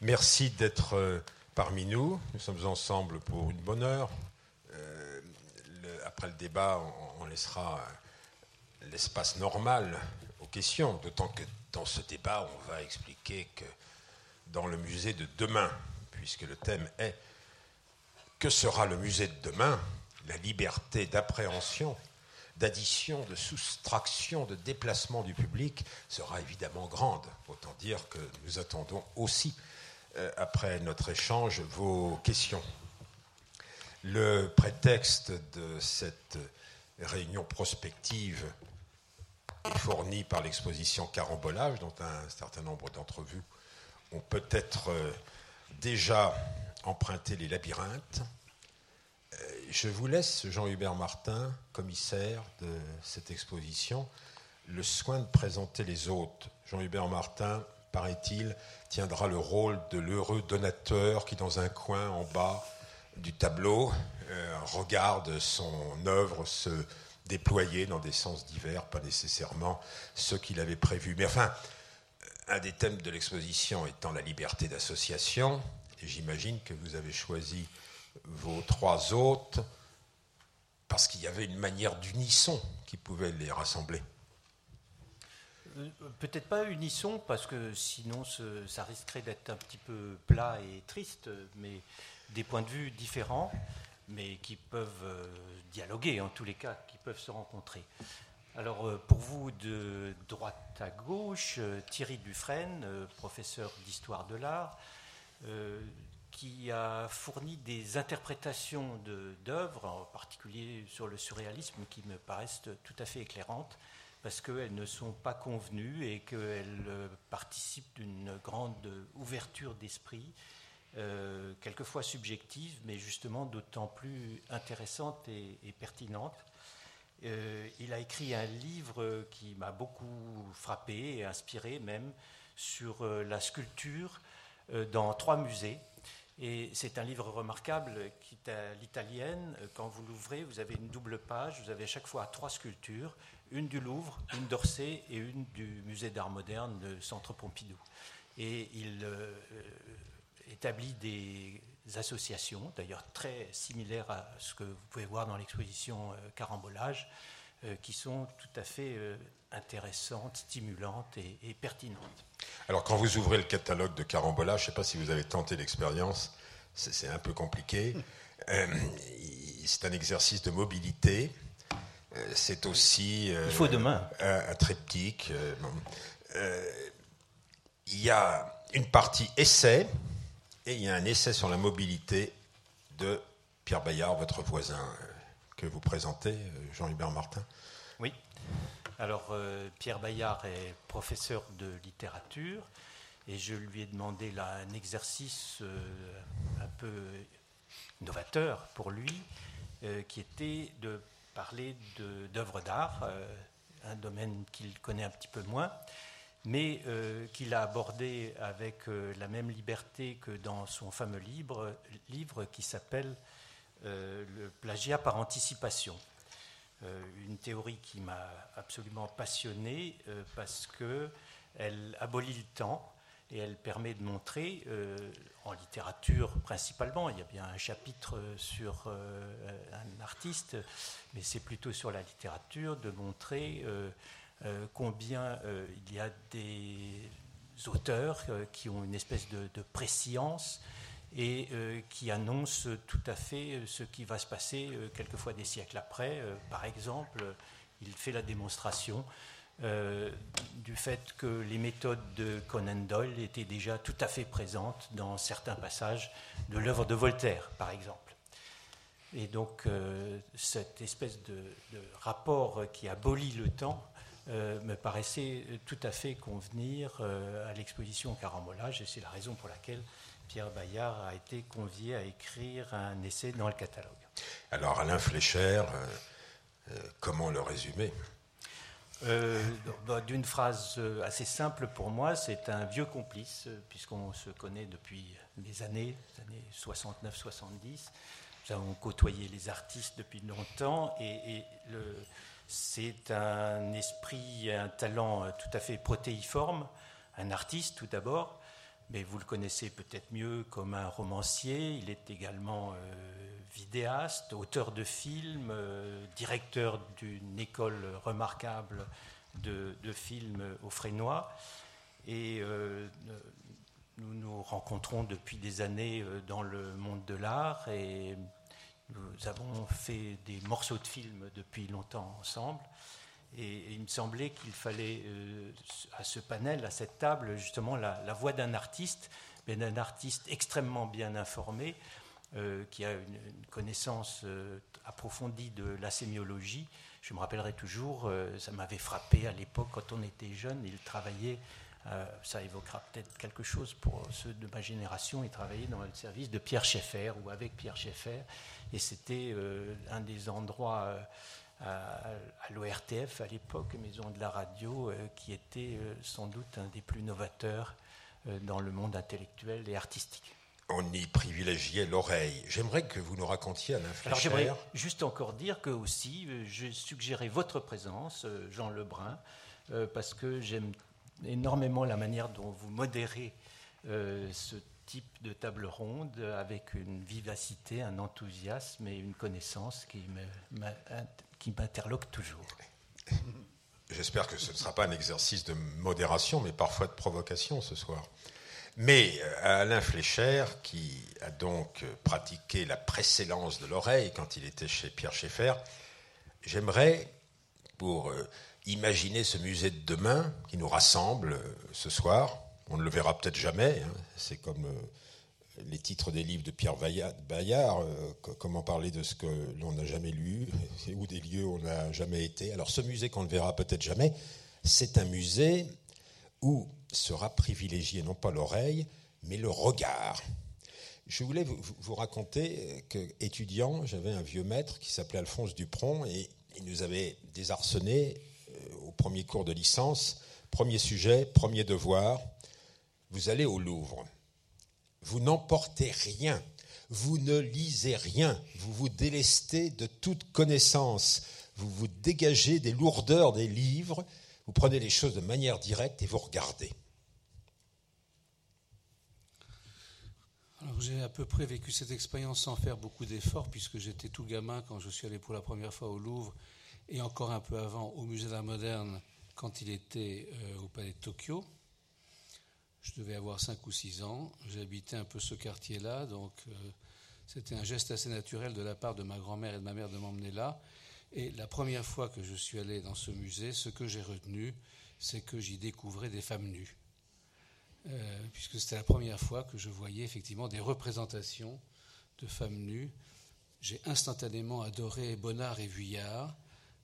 Merci d'être euh, parmi nous. Nous sommes ensemble pour une bonne heure. Euh, après le débat, on, laissera euh, l'espace normal aux questions, d'autant que dans ce débat, on va expliquer que dans le musée de demain, puisque le thème est que sera le musée de demain? La liberté d'appréhension, d'addition, de soustraction, de déplacement du public sera évidemment grande. Autant dire que nous attendons aussi après notre échange vos questions. Le prétexte de cette réunion prospective est fourni par l'exposition Carambolage, dont un certain nombre d'entre vous ont peut-être euh, déjà emprunté les labyrinthes. Euh, je vous laisse, Jean-Hubert Martin, commissaire de cette exposition, le soin de présenter les hôtes. Jean-Hubert Martin, paraît-il, tiendra le rôle de l'heureux donateur qui, dans un coin en bas du tableau, euh, regarde son œuvre se déployer dans des sens divers, pas nécessairement ceux qu'il avait prévus. Mais enfin, un des thèmes de l'exposition étant la liberté d'association, j'imagine que vous avez choisi vos trois hôtes parce qu'il y avait une manière d'unisson qui pouvait les rassembler. Euh, peut-être pas unisson, parce que sinon ça risquerait d'être un petit peu plat et triste, mais des points de vue différents, mais qui peuvent euh, dialoguer en tous les cas, qui peuvent se rencontrer. Alors euh, pour vous, de droite à gauche, Thierry Dufresne, professeur d'histoire de l'art, qui a fourni des interprétations d'œuvres, en particulier sur le surréalisme, qui me paraissent tout à fait éclairantes parce qu'elles ne sont pas convenues et qu'elles euh, participent d'une grande ouverture d'esprit, euh, quelquefois subjective, mais justement d'autant plus intéressante et, pertinente. Euh, il a écrit un livre qui m'a beaucoup frappé et inspiré même sur la sculpture dans trois musées. Et c'est un livre remarquable qui est à l'italienne. Quand vous l'ouvrez, vous avez une double page, vous avez à chaque fois trois sculptures, une du Louvre, une d'Orsay et une du Musée d'art moderne de Centre Pompidou. Et il euh, établit des associations, d'ailleurs très similaires à ce que vous pouvez voir dans l'exposition euh, Carambolage, euh, qui sont tout à fait intéressantes, stimulantes et, pertinentes. Alors quand vous ouvrez le catalogue de Carambolage, je ne sais pas si vous avez tenté l'expérience, c'est un peu compliqué. c'est un exercice de mobilité euh, c'est aussi. Euh, il faut demain. Un, triptyque. Euh, il y a une partie essai et il y a un essai sur la mobilité de Pierre Bayard, votre voisin, que vous présentez, Jean-Hubert Martin. Oui. Alors, Pierre Bayard est professeur de littérature et je lui ai demandé un exercice un peu novateur pour lui, qui était de parler d'œuvres d'art, euh, un domaine qu'il connaît un petit peu moins, mais euh, qu'il a abordé avec euh, la même liberté que dans son fameux livre, livre qui s'appelle Le plagiat par anticipation. une théorie qui m'a absolument passionné parce qu'elle abolit le temps et elle permet de montrer, euh, en littérature principalement, il y a bien un chapitre sur euh, un artiste, mais c'est plutôt sur la littérature, de montrer euh, combien il y a des auteurs qui ont une espèce de, de préscience et qui annoncent tout à fait ce qui va se passer quelquefois des siècles après. par exemple, il fait la démonstration euh, du fait que les méthodes de Conan Doyle étaient déjà tout à fait présentes dans certains passages de l'œuvre de Voltaire, par exemple. Et donc, euh, cette espèce de, rapport qui abolit le temps euh, me paraissait tout à fait convenir à l'exposition Carambolage, et c'est la raison pour laquelle Pierre Bayard a été convié à écrire un essai dans le catalogue. Alors, Alain Flécher, comment le résumer? Euh, bah, d'une phrase euh, assez simple pour moi, c'est un vieux complice, euh, puisqu'on se connaît depuis des années, les années 69-70. Nous avons côtoyé les artistes depuis longtemps et, c'est un esprit, un talent tout à fait protéiforme, un artiste tout d'abord, mais vous le connaissez peut-être mieux comme un romancier. Il est également vidéaste, auteur de films, directeur d'une école remarquable de, films au Frénois. Et nous nous rencontrons depuis des années dans le monde de l'art et nous avons fait des morceaux de films depuis longtemps ensemble. Et, il me semblait qu'il fallait euh, à ce panel, à cette table, justement la, voix d'un artiste, mais d'un artiste extrêmement bien informé, euh, qui a une, connaissance euh, approfondie de la sémiologie. Je me rappellerai toujours, ça m'avait frappé à l'époque quand on était jeune, il travaillait ça évoquera peut-être quelque chose pour ceux de ma génération. Il travaillait dans le service de Pierre Schaeffer ou avec Pierre Schaeffer. Et c'était un des endroits à, l'ORTF à l'époque, Maison de la Radio, euh, qui était euh, sans doute un des plus novateurs euh, dans le monde intellectuel et artistique. On y privilégiait l'oreille. J'aimerais que vous nous racontiez à Alors j'aimerais juste encore dire que aussi, je suggérais votre présence, Jean Lebrun, parce que j'aime énormément la manière dont vous modérez ce type de table ronde avec une vivacité, un enthousiasme et une connaissance qui m'interloque toujours. J'espère que ce ne sera pas un exercice de modération, mais parfois de provocation ce soir. Mais euh, Alain Flécher, qui a donc pratiqué la précédence de l'oreille quand il était chez Pierre Schaeffer, j'aimerais, pour euh, imaginer ce musée de demain qui nous rassemble euh, ce soir, on ne le verra peut-être jamais. Hein. C'est comme euh, les titres des livres de Pierre Bayard, euh, comment parler de ce que l'on n'a jamais lu, ou des lieux où on n'a jamais été. Alors ce musée qu'on ne verra peut-être jamais, c'est un musée où sera privilégié non pas l'oreille, mais le regard. Je voulais vous, raconter que, étudiant, j'avais un vieux maître qui s'appelait Alphonse Dupron et il nous avait désarçonné euh, au premier cours de licence. Premier sujet, premier devoir, vous allez au Louvre, vous n'emportez rien, vous ne lisez rien, vous vous délestez de toute connaissance, vous vous dégagez des lourdeurs des livres, vous prenez les choses de manière directe et vous regardez. Alors j'ai à peu près vécu cette expérience sans faire beaucoup d'efforts, puisque j'étais tout gamin quand je suis allé pour la première fois au Louvre, et encore un peu avant au Musée d'art moderne quand il était euh, au Palais de Tokyo. Je devais avoir 5 ou 6 ans. J'habitais un peu ce quartier-là, donc euh, c'était un geste assez naturel de la part de ma grand-mère et de ma mère de m'emmener là. Et la première fois que je suis allé dans ce musée, ce que j'ai retenu, c'est que j'y découvrais des femmes nues. Euh, puisque c'était la première fois que je voyais effectivement des représentations de femmes nues. J'ai instantanément adoré Bonnard et Vuillard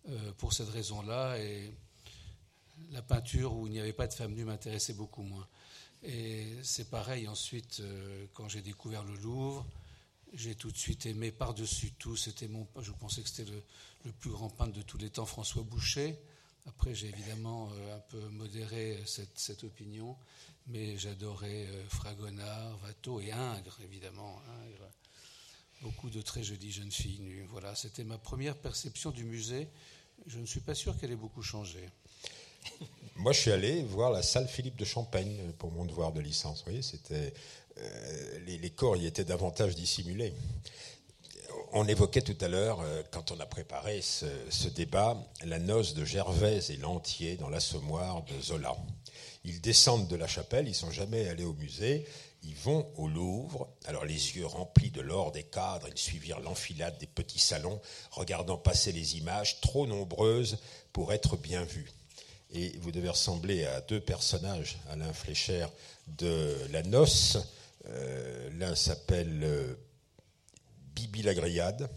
euh, pour cette raison-là, et la peinture où il n'y avait pas de femmes nues m'intéressait beaucoup moins. Et c'est pareil ensuite euh, quand j'ai découvert le Louvre. J'ai tout de suite aimé par-dessus tout. C'était mon, je pensais que c'était le, plus grand peintre de tous les temps, François Boucher. Après, j'ai évidemment euh, un peu modéré cette, opinion, mais j'adorais euh, Fragonard, Watteau et Ingres, évidemment. Beaucoup de très jolies jeunes filles nues. Voilà, c'était ma première perception du musée. Je ne suis pas sûr qu'elle ait beaucoup changé. Moi, je suis allé voir la salle Philippe de Champagne pour mon devoir de licence. Vous voyez, c'était euh, les, corps y étaient davantage dissimulés. On évoquait tout à l'heure, euh, quand on a préparé ce, débat, la noce de Gervaise et Lantier dans l'assommoir de Zola. Ils descendent de la chapelle, ils sont jamais allés au musée, ils vont au Louvre. Alors les yeux remplis de l'or des cadres, ils suivirent l'enfilade des petits salons, regardant passer les images, trop nombreuses pour être bien vues et vous devez ressembler à deux personnages, Alain Flécher, de La Noce. Euh, l'un s'appelle euh, Bibi la Grillade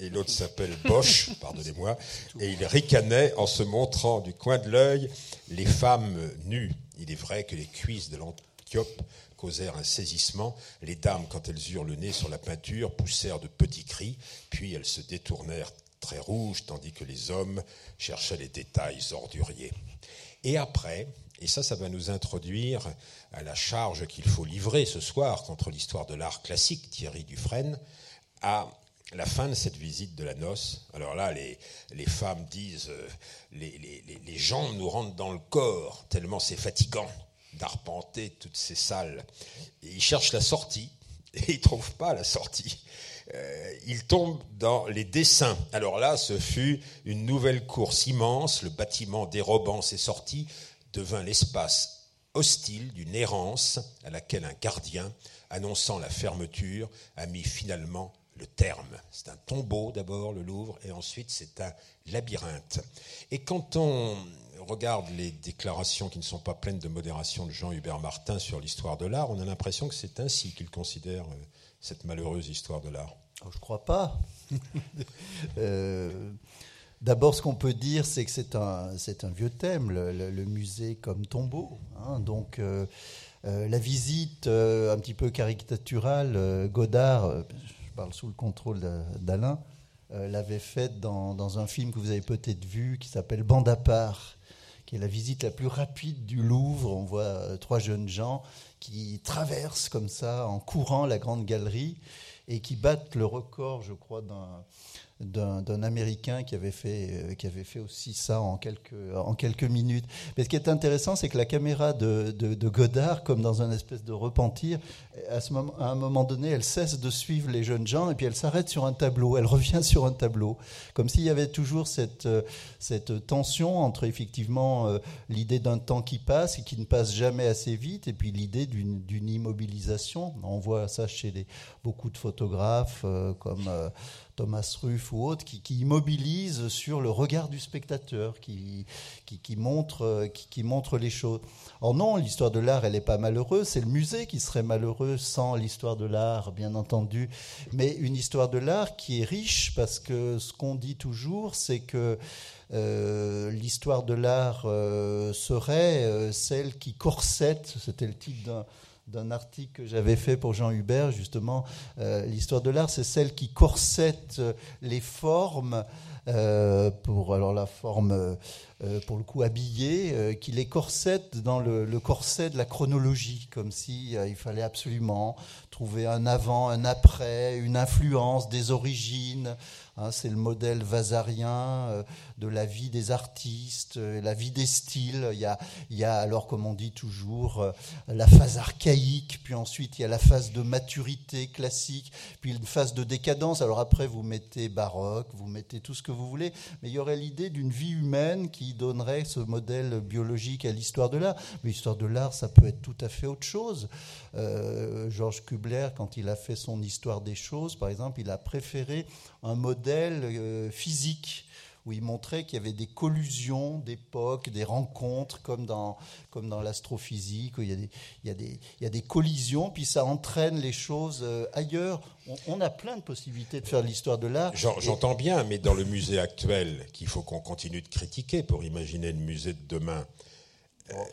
et l'autre s'appelle Bosch, pardonnez-moi, et il ricanait en se montrant du coin de l'œil les femmes nues. Il est vrai que les cuisses de l'Antiope causèrent un saisissement. Les dames, quand elles eurent le nez sur la peinture, poussèrent de petits cris, puis elles se détournèrent très rouges, tandis que les hommes cherchaient les détails orduriers. Et après, et ça, ça va nous introduire à la charge qu'il faut livrer ce soir contre l'histoire de l'art classique, Thierry Dufresne, à la fin de cette visite de la noce. Alors là, les, les femmes disent, euh, les, les, les, nous rentrent dans le corps, tellement c'est fatigant. d'arpenter toutes ces salles. il cherche la sortie et il trouve pas la sortie. Euh, il tombe dans les dessins. Alors là, ce fut une nouvelle course immense. Le bâtiment dérobant ses sorties devint l'espace hostile d'une errance à laquelle un gardien, annonçant la fermeture, a mis finalement le terme. C'est un tombeau d'abord, le Louvre, et ensuite c'est un labyrinthe. Et quand on regarde les déclarations qui ne sont pas pleines de modération de Jean-Hubert Martin sur l'histoire de l'art, on a l'impression que c'est ainsi qu'il considère euh, cette malheureuse histoire de l'art. Je ne crois pas. Euh, d'abord, ce qu'on peut dire, c'est que c'est un, vieux thème, le, musée comme tombeau. Hein. donc, euh, la visite un petit peu caricaturale, Godard, je parle sous le contrôle d'Alain, l'avait faite dans, dans, un film que vous avez peut-être vu qui s'appelle Bande à part qui est la visite la plus rapide du Louvre. On voit euh, trois jeunes gens qui traversent comme ça en courant la grande galerie et qui battent le record, je crois, d'un d'un Américain qui avait, fait, euh, qui avait fait aussi ça en quelques, en quelques minutes. Mais ce qui est intéressant, c'est que la caméra de, de, Godard, comme dans un espèce de repentir, à, ce moment, à un moment donné, elle cesse de suivre les jeunes gens et puis elle s'arrête sur un tableau, elle revient sur un tableau, comme s'il y avait toujours cette, euh, cette tension entre effectivement euh, l'idée d'un temps qui passe et qui ne passe jamais assez vite et puis l'idée d'une immobilisation. On voit ça chez beaucoup de photographes comme... Thomas Ruff ou autres, qui, qui immobilisent sur le regard du spectateur, qui, qui, montre, qui, montre les choses. Or non, l'histoire de l'art, elle n'est pas malheureuse, c'est le musée qui serait malheureux sans l'histoire de l'art, bien entendu, mais une histoire de l'art qui est riche, parce que ce qu'on dit toujours, c'est que euh, l'histoire de l'art euh, serait euh, celle qui corsette, c'était le titre d'un d'un article que j'avais fait pour Jean Hubert, justement, euh, l'histoire de l'art, c'est celle qui corsette euh, les formes, euh, pour alors la forme, pour le coup habillée, qui les corsette dans le, corset de la chronologie, comme si il fallait absolument trouver un avant, un après, une influence, des origines, Hein, c'est le modèle vasarien de la vie des artistes, euh, la vie des styles. Il y, a, il y a alors, comme on dit toujours, euh, la phase archaïque, puis ensuite il y a la phase de maturité classique, puis une phase de décadence. Alors après, vous mettez baroque, vous mettez tout ce que vous voulez, mais il y aurait l'idée d'une vie humaine qui donnerait ce modèle biologique à l'histoire de l'art. Mais l'histoire de l'art, ça peut être tout à fait autre chose. Georges Kubler, quand il a fait son histoire des choses, par exemple, il a préféré un modèle euh, physique où il montrait qu'il y avait des collusions d'époques, des rencontres, comme dans, comme dans l'astrophysique, où il y, a des, il, y a des, il y a des collisions, puis ça entraîne les choses euh, ailleurs. On, a plein de possibilités de faire l'histoire de l'art. J'entends bien, mais dans le musée actuel, qu'il faut qu'on continue de critiquer pour imaginer le musée de demain, euh,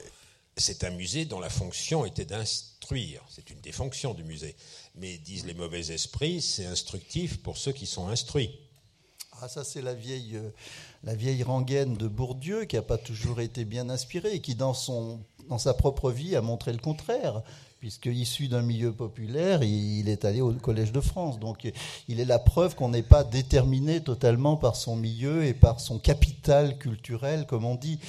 c'est un musée dont la fonction était d'instruire. C'est une des fonctions du musée mais disent les mauvais esprits, c'est instructif pour ceux qui sont instruits. Ah, ça, c'est la vieille, euh, la vieille rengaine de Bourdieu qui n'a pas toujours été bien inspirée et qui, dans, son, dans sa propre vie, a montré le contraire puisque issu d'un milieu populaire, il est allé au Collège de France. Donc il est la preuve qu'on n'est pas déterminé totalement par son milieu et par son capital culturel, comme on dit.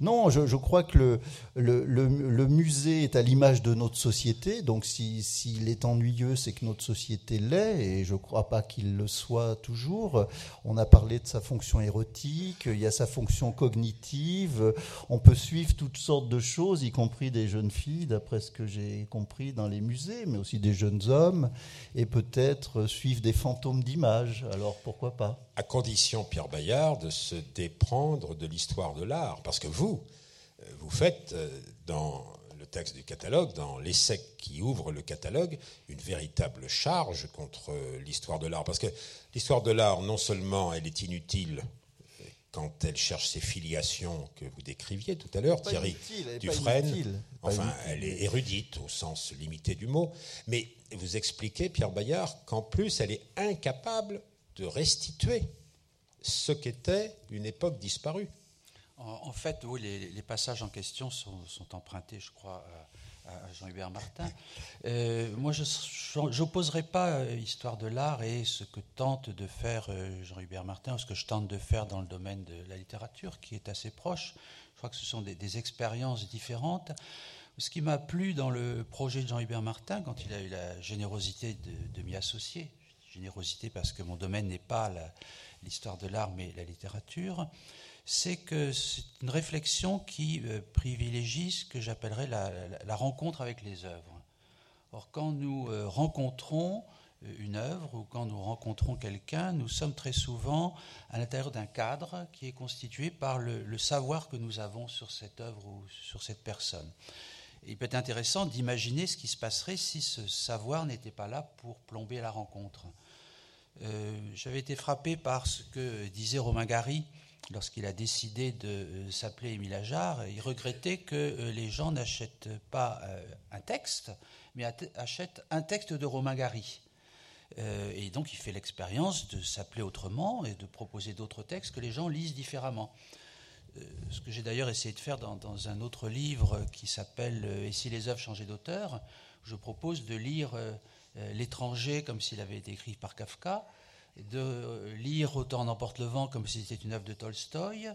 Non, je, crois que le, musée est à l'image de notre société. Donc s'il est ennuyeux, c'est que notre société l'est, et je ne crois pas qu'il le soit toujours. On a parlé de sa fonction érotique, il y a sa fonction cognitive. On peut suivre toutes sortes de choses, y compris des jeunes filles, d'après ce que j'ai compris dans les musées, mais aussi des jeunes hommes, et peut-être suivre des fantômes d'images. Alors pourquoi pas? À condition, Pierre Bayard, de se déprendre de l'histoire de l'art. Parce que vous, euh, vous faites euh, dans le texte du catalogue, dans l'essai qui ouvre le catalogue, une véritable charge contre l'histoire de l'art. Parce que l'histoire de l'art, non seulement elle est inutile quand elle cherche ses filiations que vous décriviez tout à l'heure, Thierry Dufresne. Enfin, elle est érudite au sens limité du mot. Mais vous expliquez, Pierre Bayard, qu'en plus, elle est incapable de restituer ce qu'était une époque disparue. En, fait, oui, les, passages en question sont, empruntés, je crois, à Jean-Hubert Martin. Euh, moi, je n'opposerai pas euh, Histoire de l'art et ce que tente de faire euh, Jean-Hubert Martin, ou ce que je tente de faire dans le domaine de la littérature, qui est assez proche. Je crois que ce sont des, expériences différentes. Ce qui m'a plu dans le projet de Jean-Hubert Martin, quand il a eu la générosité de, m'y associer, générosité parce que mon domaine n'est pas l'histoire de l'art mais la littérature, c'est que c'est une réflexion qui euh, privilégie ce que j'appellerais la, rencontre avec les œuvres. Or, quand nous euh, rencontrons une œuvre ou quand nous rencontrons quelqu'un, nous sommes très souvent à l'intérieur d'un cadre qui est constitué par le, savoir que nous avons sur cette œuvre ou sur cette personne. il peut être intéressant d'imaginer ce qui se passerait si ce savoir n'était pas là pour plomber la rencontre. Euh, j'avais été frappé par ce que disait Romain Gary lorsqu'il a décidé de euh, s'appeler Émile Ajar. Il regrettait que euh, les gens n'achètent pas un texte, mais achètent un texte de Romain Gary. Euh, et donc il fait l'expérience de s'appeler autrement et de proposer d'autres textes que les gens lisent différemment. Euh, ce que j'ai d'ailleurs essayé de faire dans, un autre livre qui s'appelle euh, Et si les œuvres changeaient d'auteur, je propose de lire L'étranger comme s'il avait été écrit par Kafka, de lire Autant n'emporte le vent comme si c'était une œuvre de Tolstoï,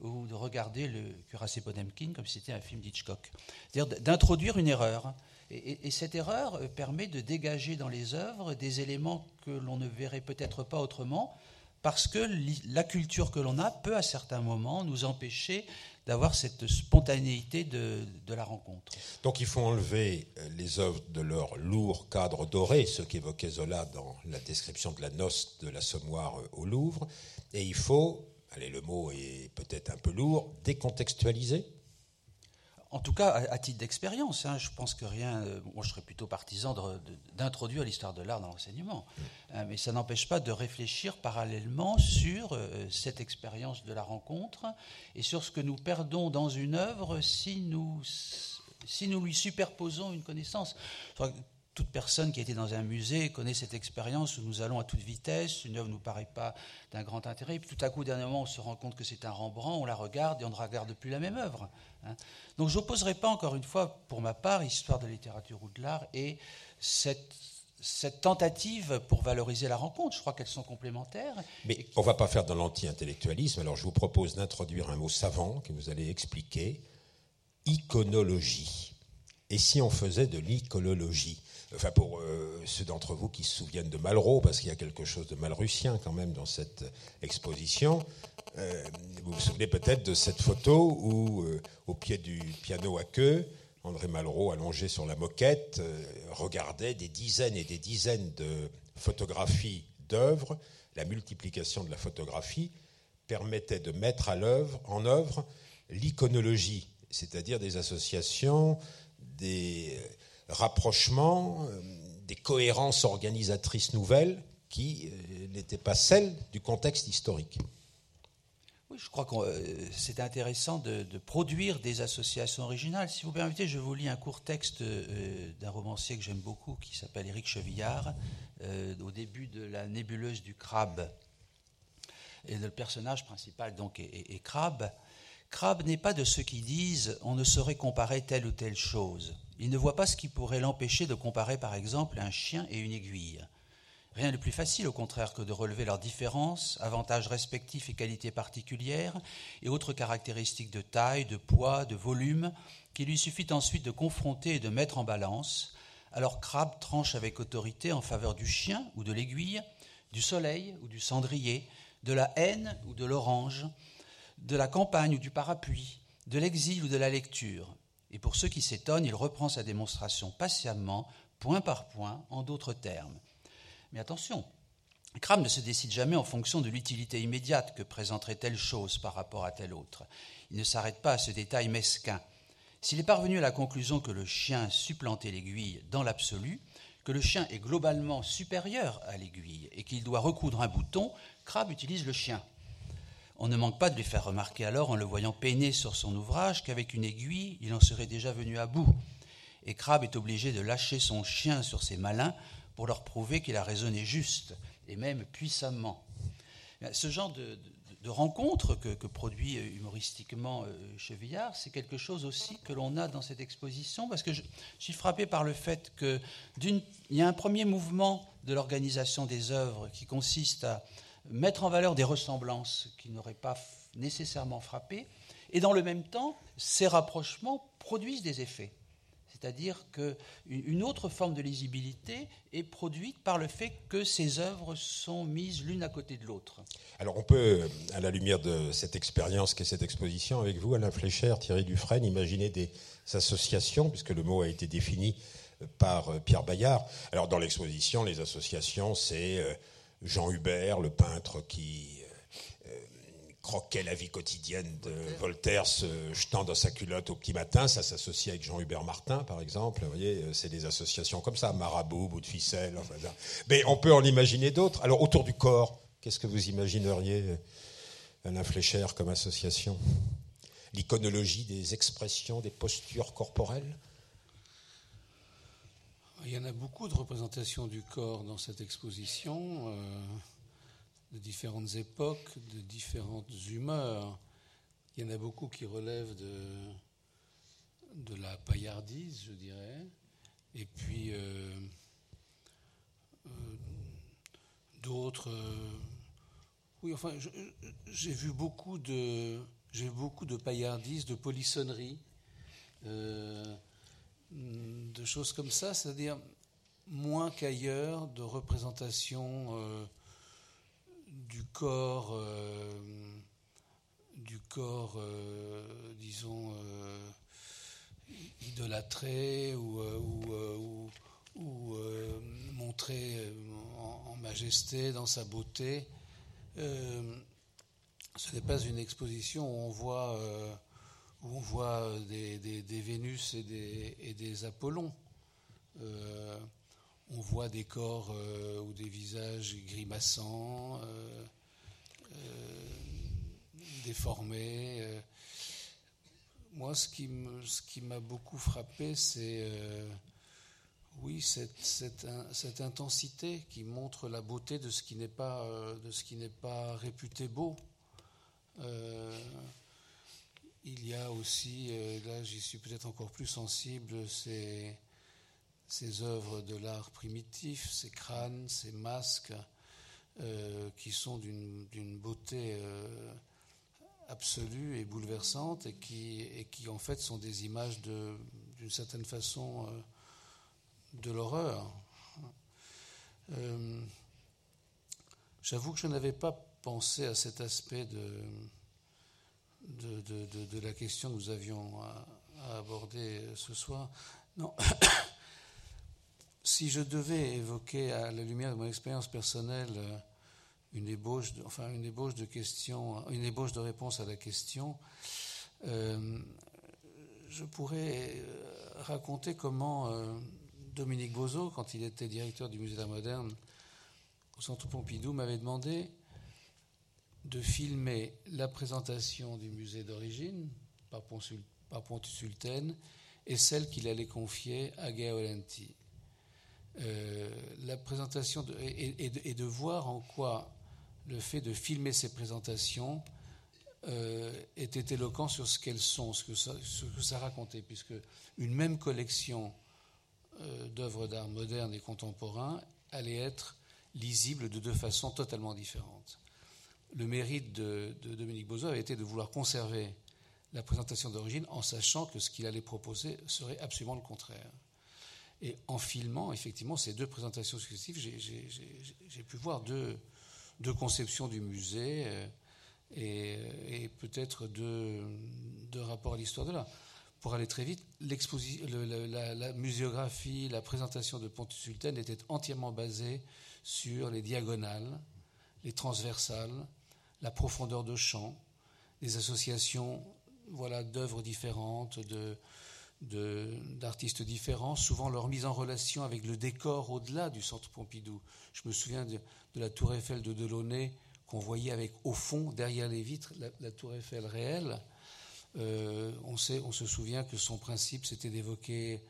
ou de regarder le Cuirassé Potemkin comme si c'était un film d'Hitchcock. C'est-à-dire d'introduire une erreur et, cette erreur euh, permet de dégager dans les œuvres des éléments que l'on ne verrait peut-être pas autrement, parce que la culture que l'on a peut à certains moments nous empêcher d'avoir cette spontanéité de, la rencontre. Donc il faut enlever euh, les œuvres de leur lourd cadre doré, ce qu'évoquait Zola dans la description de la noce de l'assommoir euh, au Louvre, et il faut, allez le mot est peut-être un peu lourd, décontextualiser en tout cas, à, titre d'expérience, hein, je pense que rien. Euh, moi, je serais plutôt partisan d'introduire l'histoire de l'art dans l'enseignement. Hein, mais ça n'empêche pas de réfléchir parallèlement sur euh, cette expérience de la rencontre et sur ce que nous perdons dans une œuvre si nous, si nous lui superposons une connaissance toute personne qui a été dans un musée connaît cette expérience où nous allons à toute vitesse, une œuvre ne nous paraît pas d'un grand intérêt, et puis tout à coup, dernièrement, on se rend compte que c'est un Rembrandt, on la regarde et on ne regarde plus la même œuvre. Hein. Donc je n'opposerai pas, encore une fois, pour ma part, histoire de la littérature ou de l'art et cette, cette tentative pour valoriser la rencontre. Je crois qu'elles sont complémentaires. Mais on ne va pas faire de l'anti-intellectualisme, alors je vous propose d'introduire un mot savant que vous allez expliquer, iconologie. Et si on faisait de l'iconologie? Enfin pour euh, ceux d'entre vous qui se souviennent de Malraux, parce qu'il y a quelque chose de malrussien quand même dans cette exposition, euh, vous vous souvenez peut-être de cette photo où, euh, au pied du piano à queue, André Malraux, allongé sur la moquette, regardait des dizaines et des dizaines de photographies d'œuvres. La multiplication de la photographie permettait de mettre à l'œuvre, en œuvre l'iconologie, c'est-à-dire des associations, des rapprochement, euh, des cohérences organisatrices nouvelles qui euh, n'étaient pas celles du contexte historique. Oui, je crois que euh, c'est intéressant de, produire des associations originales. Si vous permettez, je vous lis un court texte d'un romancier que j'aime beaucoup qui s'appelle Éric Chevillard, au début de La nébuleuse du crabe. Et le personnage principal donc est, est crabe. Crabe n'est pas de ceux qui disent on ne saurait comparer telle ou telle chose. Il ne voit pas ce qui pourrait l'empêcher de comparer par exemple un chien et une aiguille. Rien de plus facile au contraire que de relever leurs différences, avantages respectifs et qualités particulières, et autres caractéristiques de taille, de poids, de volume, qu'il lui suffit ensuite de confronter et de mettre en balance. Alors Crabbe tranche avec autorité en faveur du chien ou de l'aiguille, du soleil ou du cendrier, de la haine ou de l'orange, de la campagne ou du parapluie, de l'exil ou de la lecture, et pour ceux qui s'étonnent, il reprend sa démonstration patiemment, point par point, en d'autres termes. Mais attention, Cram ne se décide jamais en fonction de l'utilité immédiate que présenterait telle chose par rapport à telle autre. Il ne s'arrête pas à ce détail mesquin. S'il est parvenu à la conclusion que le chien supplantait l'aiguille dans l'absolu, que le chien est globalement supérieur à l'aiguille et qu'il doit recoudre un bouton, Crabbe utilise le chien. On ne manque pas de lui faire remarquer alors, en le voyant peiner sur son ouvrage, qu'avec une aiguille, il en serait déjà venu à bout. Et Crabbe est obligé de lâcher son chien sur ses malins pour leur prouver qu'il a raisonné juste, et même puissamment. Ce genre de, rencontre que, produit humoristiquement euh, Chevillard, c'est quelque chose aussi que l'on a dans cette exposition, parce que je, je suis frappé par le fait qu'il y a un premier mouvement de l'organisation des œuvres qui consiste à mettre en valeur des ressemblances qui n'auraient pas nécessairement frappé, et dans le même temps, ces rapprochements produisent des effets. C'est-à-dire qu'une autre forme de lisibilité est produite par le fait que ces œuvres sont mises l'une à côté de l'autre. Alors on peut, à la lumière de cette expérience qu'est cette exposition, avec vous, Alain Flécher, Thierry Dufresne, imaginer des associations, puisque le mot a été défini par euh, Pierre Bayard. Alors dans l'exposition, les associations, c'est euh, Jean Hubert, le peintre qui croquait la vie quotidienne de Voltaire, se jetant dans sa culotte au petit matin. Ça s'associe avec Jean-Hubert Martin, par exemple. Vous voyez, euh, c'est des associations comme ça, marabout, bout de ficelle. Enfin, mais on peut en imaginer d'autres. Alors, autour du corps, qu'est-ce que vous imagineriez, euh, Alain Flécher, comme association? L'iconologie des expressions, des postures corporelles? Il y en a beaucoup de représentations du corps dans cette exposition. Euh, de différentes époques, de différentes humeurs. Il y en a beaucoup qui relèvent de, de la paillardise, je dirais. Et puis euh, euh, d'autres. Oui, enfin, j'ai vu beaucoup de. J'ai beaucoup de paillardise, de polissonnerie, de choses comme ça, c'est-à-dire moins qu'ailleurs de représentations du corps, euh, du corps, euh, disons, euh, idolâtré ou, ou, montré en, majesté, dans sa beauté. ce n'est pas une exposition où on voit, où on voit des, Vénus et des, et Apollons on voit des corps euh, ou des visages grimaçants, euh, euh, déformés. Moi, ce qui, m'a beaucoup frappé, c'est oui, cette, intensité qui montre la beauté de ce qui n'est pas réputé beau. Il y a aussi, là j'y suis peut-être encore plus sensible, ces œuvres de l'art primitif, ces crânes, ces masques, euh, qui sont d'une beauté euh, absolue et bouleversante et qui, en fait sont des images d'une certaine façon euh, de l'horreur. J'avoue que je n'avais pas pensé à cet aspect de, de, la question que nous avions à, aborder ce soir. Non. Si je devais évoquer à la lumière de mon expérience personnelle euh, une ébauche, de, enfin une ébauche de questions, une ébauche de réponse à la question, euh, je pourrais euh, raconter comment Dominique Bozo, quand il était directeur du Musée d'art moderne au Centre Pompidou, m'avait demandé de filmer la présentation du musée d'origine par, Pontus Sulten et celle qu'il allait confier à Gaolenti. Euh, la et, de, voir en quoi le fait de filmer ces présentations euh, était éloquent sur ce qu'elles sont, ce que, ça, ce que, ça, racontait, puisque une même collection euh, d'œuvres d'art modernes et contemporains allait être lisible de deux façons totalement différentes. Le mérite de, Dominique Bozo avait été de vouloir conserver la présentation d'origine en sachant que ce qu'il allait proposer serait absolument le contraire. Et en filmant, effectivement, ces deux présentations successives, j'ai pu voir deux, conceptions du musée euh, et, peut-être deux, deux, rapports à l'histoire de l'art. Pour aller très vite, la, la, muséographie, la présentation de Pontus Sultan était entièrement basée sur les diagonales, les transversales, la profondeur de champ, les associations voilà, d'œuvres différentes, de, d'artistes différents, souvent leur mise en relation avec le décor au-delà du centre Pompidou. Je me souviens de, la tour Eiffel de Delaunay qu'on voyait avec au fond, derrière les vitres, la, tour Eiffel réelle. Euh, on, sait, on se souvient que son principe, c'était d'évoquer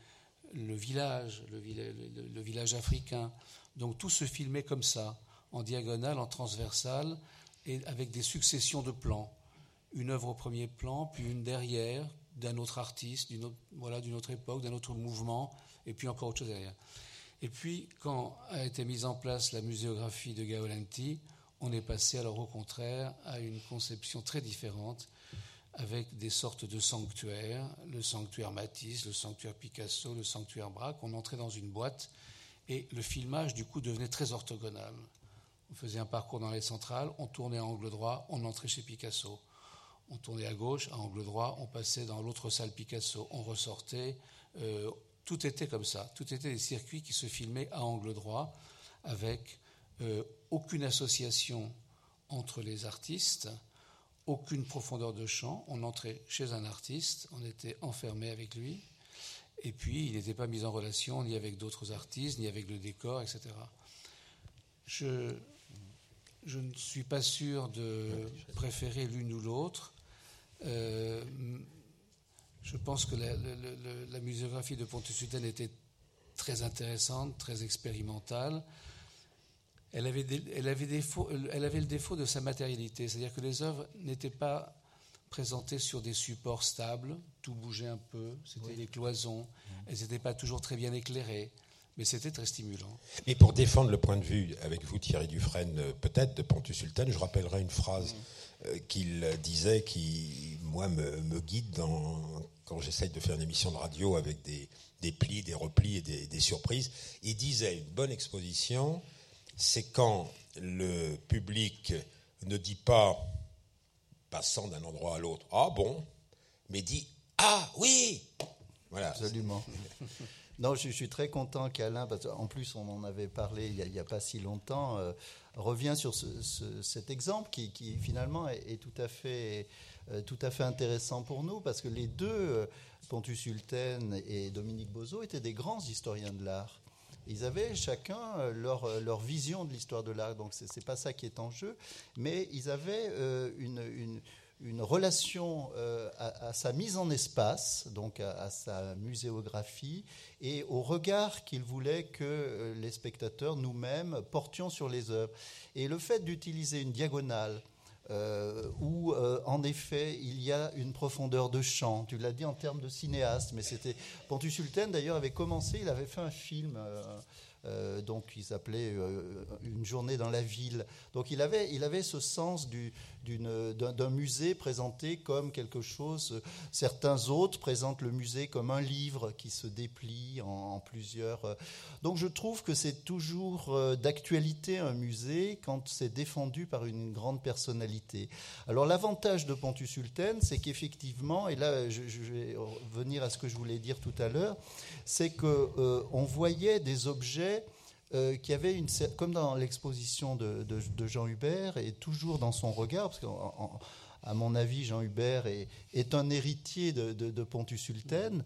le village, le, le, village africain. Donc tout se filmait comme ça, en diagonale, en transversale, et avec des successions de plans. Une œuvre au premier plan, puis une derrière, d'un autre artiste, d'une autre, voilà, d'une autre époque, d'un autre mouvement, et puis encore autre chose derrière. Et puis, quand a été mise en place la muséographie de Gaolenti, on est passé alors au contraire à une conception très différente, avec des sortes de sanctuaires, le sanctuaire Matisse, le sanctuaire Picasso, le sanctuaire Braque. On entrait dans une boîte et le filmage, du coup, devenait très orthogonal. On faisait un parcours dans les centrales, on tournait à angle droit, on entrait chez Picasso. On tournait à gauche, à angle droit, on passait dans l'autre salle Picasso, on ressortait. Euh, tout était comme ça. Tout était des circuits qui se filmaient à angle droit, avec euh, aucune association entre les artistes, aucune profondeur de champ. On entrait chez un artiste, on était enfermé avec lui, et puis il n'était pas mis en relation ni avec d'autres artistes, ni avec le décor, etc. Je, je ne suis pas sûr de préférer l'une ou l'autre. Euh, je pense que la, la, muséographie de Pontus-Suten était très intéressante, très expérimentale. Elle avait, elle, avait défaut, elle avait, le défaut de sa matérialité, c'est-à-dire que les œuvres n'étaient pas présentées sur des supports stables, tout bougeait un peu, c'était des cloisons, elles n'étaient pas toujours très bien éclairées, mais c'était très stimulant. Mais pour défendre le point de vue avec vous, Thierry Dufresne, euh, peut-être de Pontus Sultan, je rappellerai une phrase euh, qu'il disait qui, moi, me, guide dans, quand j'essaye de faire une émission de radio avec des, des plis, des replis et des, des, surprises. Il disait une bonne exposition, c'est quand le public ne dit pas, passant d'un endroit à l'autre, ah bon, mais dit, ah oui Voilà. Absolument. Non, je, suis très content qu'Alain, parce qu'en plus on en avait parlé il n'y a, pas si longtemps, euh, revient sur cet exemple qui, finalement est, tout, à fait, euh, tout à fait intéressant pour nous, parce que les deux, euh, Pontus Sulten et Dominique Bozo, étaient des grands historiens de l'art. Ils avaient chacun leur, leur vision de l'histoire de l'art, donc ce n'est pas ça qui est en jeu, mais ils avaient une relation euh, à, sa mise en espace, donc à, sa muséographie, et au regard qu'il voulait que euh, les spectateurs, nous-mêmes, portions sur les œuvres. Et le fait d'utiliser une diagonale, euh, où en effet il y a une profondeur de champ. Tu l'as dit en termes de cinéaste, mais c'était Pontus Sultan d'ailleurs avait commencé, il avait fait un film. donc il s'appelait Une journée dans la ville. Donc il avait, il avait ce sens du, d'un musée présenté comme quelque chose. Certains autres présentent le musée comme un livre qui se déplie en, plusieurs. Euh. Donc je trouve que c'est toujours euh, d'actualité un musée quand c'est défendu par une grande personnalité. Alors l'avantage de Pontus Sultan, c'est qu'effectivement, et là je, vais revenir à ce que je voulais dire tout à l'heure, c'est qu'on euh, voyait des objets euh, qui avait une, comme dans l'exposition de, Jean Hubert, et toujours dans son regard, parce qu'à mon avis, Jean Hubert est, un héritier de, Pontus Sultan,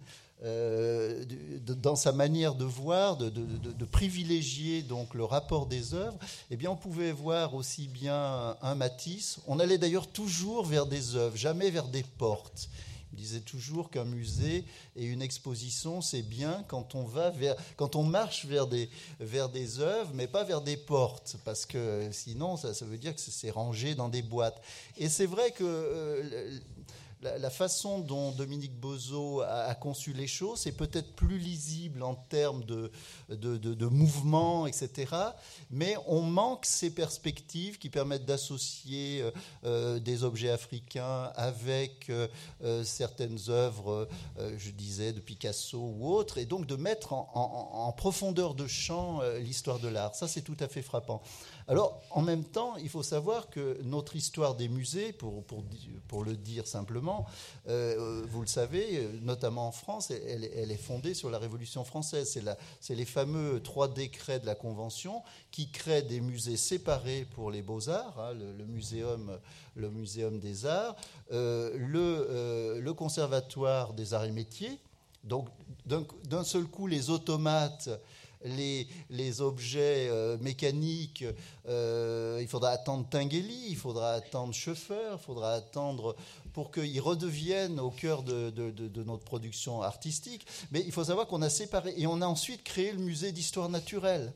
euh, dans sa manière de voir, de, privilégier donc le rapport des œuvres, eh bien, on pouvait voir aussi bien un Matisse. On allait d'ailleurs toujours vers des œuvres, jamais vers des portes. Disait toujours qu'un musée et une exposition, c'est bien quand on va vers, quand on marche vers des, vers des œuvres, mais pas vers des portes, parce que sinon, ça, ça veut dire que c'est rangé dans des boîtes. Et c'est vrai que euh, la, façon dont Dominique Bozo a, conçu les choses, c'est peut-être plus lisible en termes de, de, mouvement, etc. Mais on manque ces perspectives qui permettent d'associer euh, euh, des objets africains avec euh, certaines œuvres, je disais, de Picasso ou autres, et donc de mettre en, en profondeur de champ l'histoire de l'art. Ça, c'est tout à fait frappant. Alors, en même temps, il faut savoir que notre histoire des musées, pour, le dire simplement, euh, vous le savez, notamment en France, elle, est fondée sur la Révolution française. C'est les fameux trois décrets de la Convention qui créent des musées séparés pour les beaux-arts, hein, le, muséum, le muséum des arts, euh, euh, le conservatoire des arts et métiers. Donc, d'un seul coup, les automates les, objets euh, mécaniques, euh, il faudra attendre Tinguely, il faudra attendre Chauffeur, il faudra attendre pour qu'ils redeviennent au cœur de, de, notre production artistique. Mais il faut savoir qu'on a séparé et on a ensuite créé le musée d'histoire naturelle.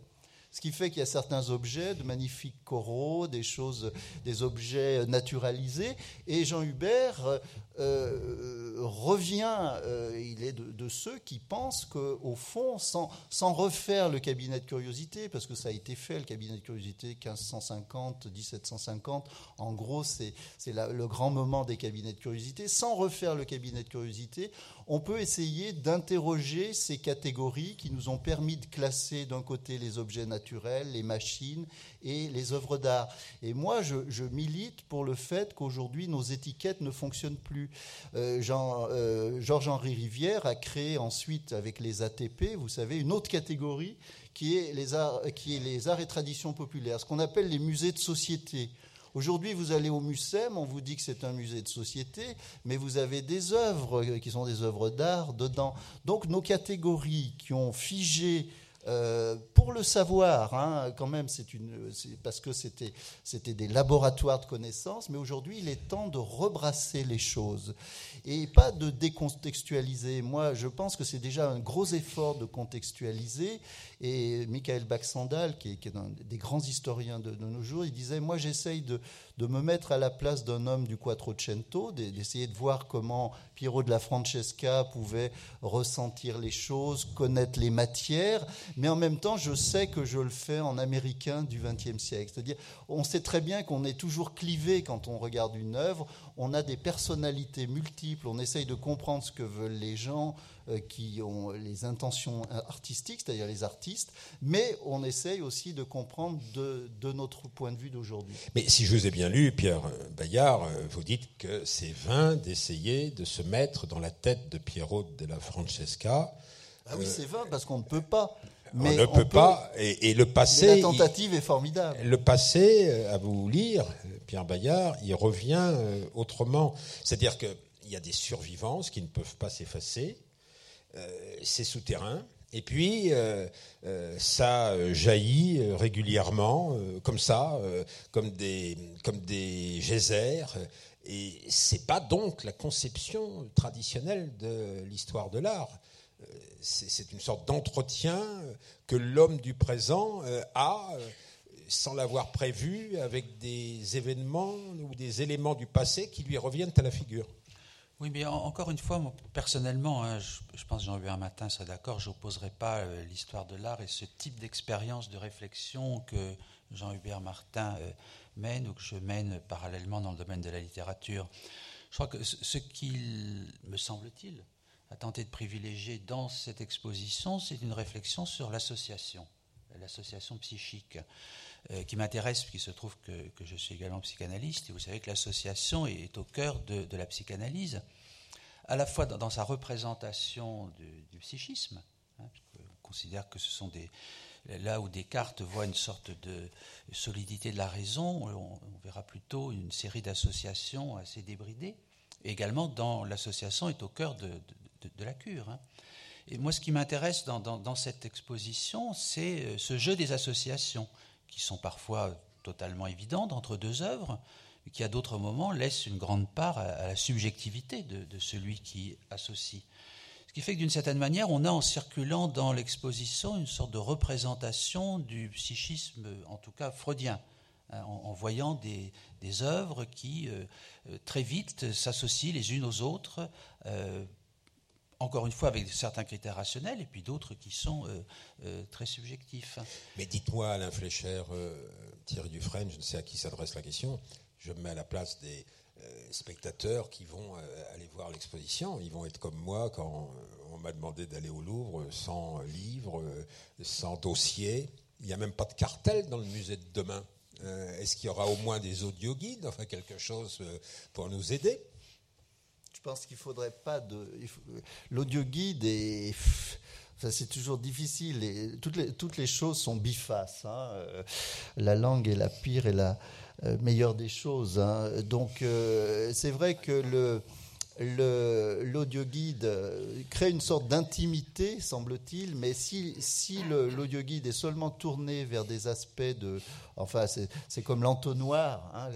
Ce qui fait qu'il y a certains objets, de magnifiques coraux, des choses, des objets naturalisés. Et Jean Hubert euh, revient, euh, il est de, ceux qui pensent qu'au fond, sans, sans, refaire le cabinet de curiosité, parce que ça a été fait, le cabinet de curiosité 1550, 1750, en gros, c'est le grand moment des cabinets de curiosité, sans refaire le cabinet de curiosité, on peut essayer d'interroger ces catégories qui nous ont permis de classer d'un côté les objets naturels, les machines et les œuvres d'art. Et moi, je, milite pour le fait qu'aujourd'hui, nos étiquettes ne fonctionnent plus. Euh, euh, Georges-Henri Rivière a créé ensuite, avec les ATP, vous savez, une autre catégorie qui est les arts, qui est les arts et traditions populaires, ce qu'on appelle les musées de société. Aujourd'hui, vous allez au Mucem, on vous dit que c'est un musée de société, mais vous avez des œuvres qui sont des œuvres d'art dedans. Donc nos catégories qui ont figé euh, pour le savoir, hein, quand même, c'est parce que c'était, des laboratoires de connaissances, mais aujourd'hui, il est temps de rebrasser les choses et pas de décontextualiser. Moi, je pense que c'est déjà un gros effort de contextualiser. Et Michael Baxandal, qui est, un des grands historiens de, nos jours, il disait Moi, j'essaye de, de me mettre à la place d'un homme du Quattrocento, d'essayer de voir comment Piero de la Francesca pouvait ressentir les choses, connaître les matières, mais en même temps, je sais que je le fais en américain du XXe siècle. C'est-à-dire, on sait très bien qu'on est toujours clivé quand on regarde une œuvre, on a des personnalités multiples, on essaye de comprendre ce que veulent les gens, euh, qui ont les intentions artistiques, c'est-à-dire les artistes, mais on essaye aussi de comprendre de, notre point de vue d'aujourd'hui. Mais si je vous ai bien lu, Pierre Bayard, euh, vous dites que c'est vain d'essayer de se mettre dans la tête de Piero de la Francesca. Ah oui, euh, c'est vain parce qu'on ne peut pas. Mais on ne peut, pas. Et, le passé. la tentative est formidable. Le passé, à vous lire, Pierre Bayard, il revient autrement. C'est-à-dire qu'il y a des survivances qui ne peuvent pas s'effacer. Euh, c'est souterrain. Et puis, euh, euh, ça jaillit régulièrement, comme ça, comme, des, comme des geysers. Et c'est pas donc la conception traditionnelle de l'histoire de l'art. C'est une sorte d'entretien que l'homme du présent a sans l'avoir prévu, avec des événements ou des éléments du passé qui lui reviennent à la figure. Oui, mais encore une fois, personnellement, hein, je, pense que Jean-Hubert Matin serait d'accord, je n'opposerai pas euh, l'histoire de l'art et ce type d'expérience, de réflexion que Jean-Hubert Martin euh, mène ou que je mène parallèlement dans le domaine de la littérature. Je crois que ce qu'il, me semble-t-il, a tenté de privilégier dans cette exposition, c'est une réflexion sur l'association, l'association psychique. Euh, qui m'intéresse, puisqu'il se trouve que, je suis également psychanalyste, et vous savez que l'association est, au cœur de, la psychanalyse, à la fois dans, sa représentation du, psychisme, hein, on considère que ce sont. Là où Descartes voit une sorte de solidité de la raison, on, verra plutôt une série d'associations assez débridées. Également, dans l'association est au cœur de, la cure. Hein. Et moi, ce qui m'intéresse dans, cette exposition, c'est euh, ce jeu des associations qui sont parfois totalement évidentes entre deux œuvres, mais qui à d'autres moments laissent une grande part à, la subjectivité de, celui qui associe. Ce qui fait que d'une certaine manière, on a en circulant dans l'exposition une sorte de représentation du psychisme, en tout cas freudien, hein, en, voyant des, œuvres qui euh, euh, très vite s'associent les unes aux autres euh, encore une fois avec certains critères rationnels et puis d'autres qui sont euh, euh, très subjectifs. Mais dites-moi, Alain Flécher, euh, Thierry Dufresne, je ne sais à qui s'adresse la question, je me mets à la place des spectateurs qui vont aller voir l'exposition. Ils vont être comme moi quand on m'a demandé d'aller au Louvre sans livre, sans dossier. Il n'y a même pas de cartel dans le musée de demain. Est-ce qu'il y aura au moins des audio guides, enfin quelque chose pour nous aider? Pense qu'il faudrait pas de. L'audio guide est. c'est toujours difficile. Et toutes, les, toutes les choses sont bifaces. Hein. Euh, la langue est la pire et la euh, meilleure des choses. Hein. Donc, euh, c'est vrai que le. L'audioguide euh, crée une sorte d'intimité, semble-t-il, mais si, si l'audioguide est seulement tourné vers des aspects de... Enfin, c'est comme l'entonnoir. Hein,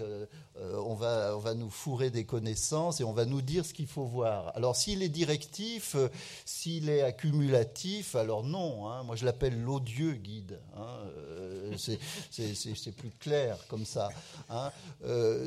euh, on, va, on va nous fourrer des connaissances et on va nous dire ce qu'il faut voir. Alors s'il est directif, euh, s'il est accumulatif, alors non. Hein. moi je l'appelle l'odieux guide. Hein. Euh, c'est plus clair comme ça. Hein.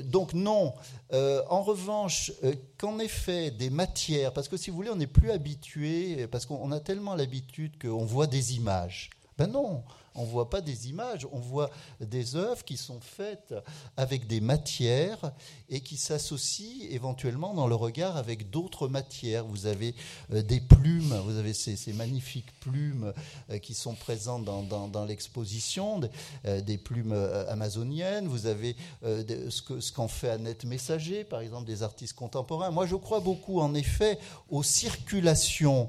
donc non. en revanche, qu'en effet des matières, parce que si vous voulez, on n'est plus habitué, parce qu'on a tellement l'habitude qu'on voit des images. Ben non, on ne voit pas des images, on voit des œuvres qui sont faites avec des matières et qui s'associent éventuellement dans le regard avec d'autres matières. Vous avez euh, des plumes, vous avez ces, magnifiques plumes euh, qui sont présentes dans, l'exposition, euh, des, plumes amazoniennes, vous avez ce qu'en fait Annette Messager, par exemple, des artistes contemporains. Moi, je crois beaucoup, en effet, aux circulations.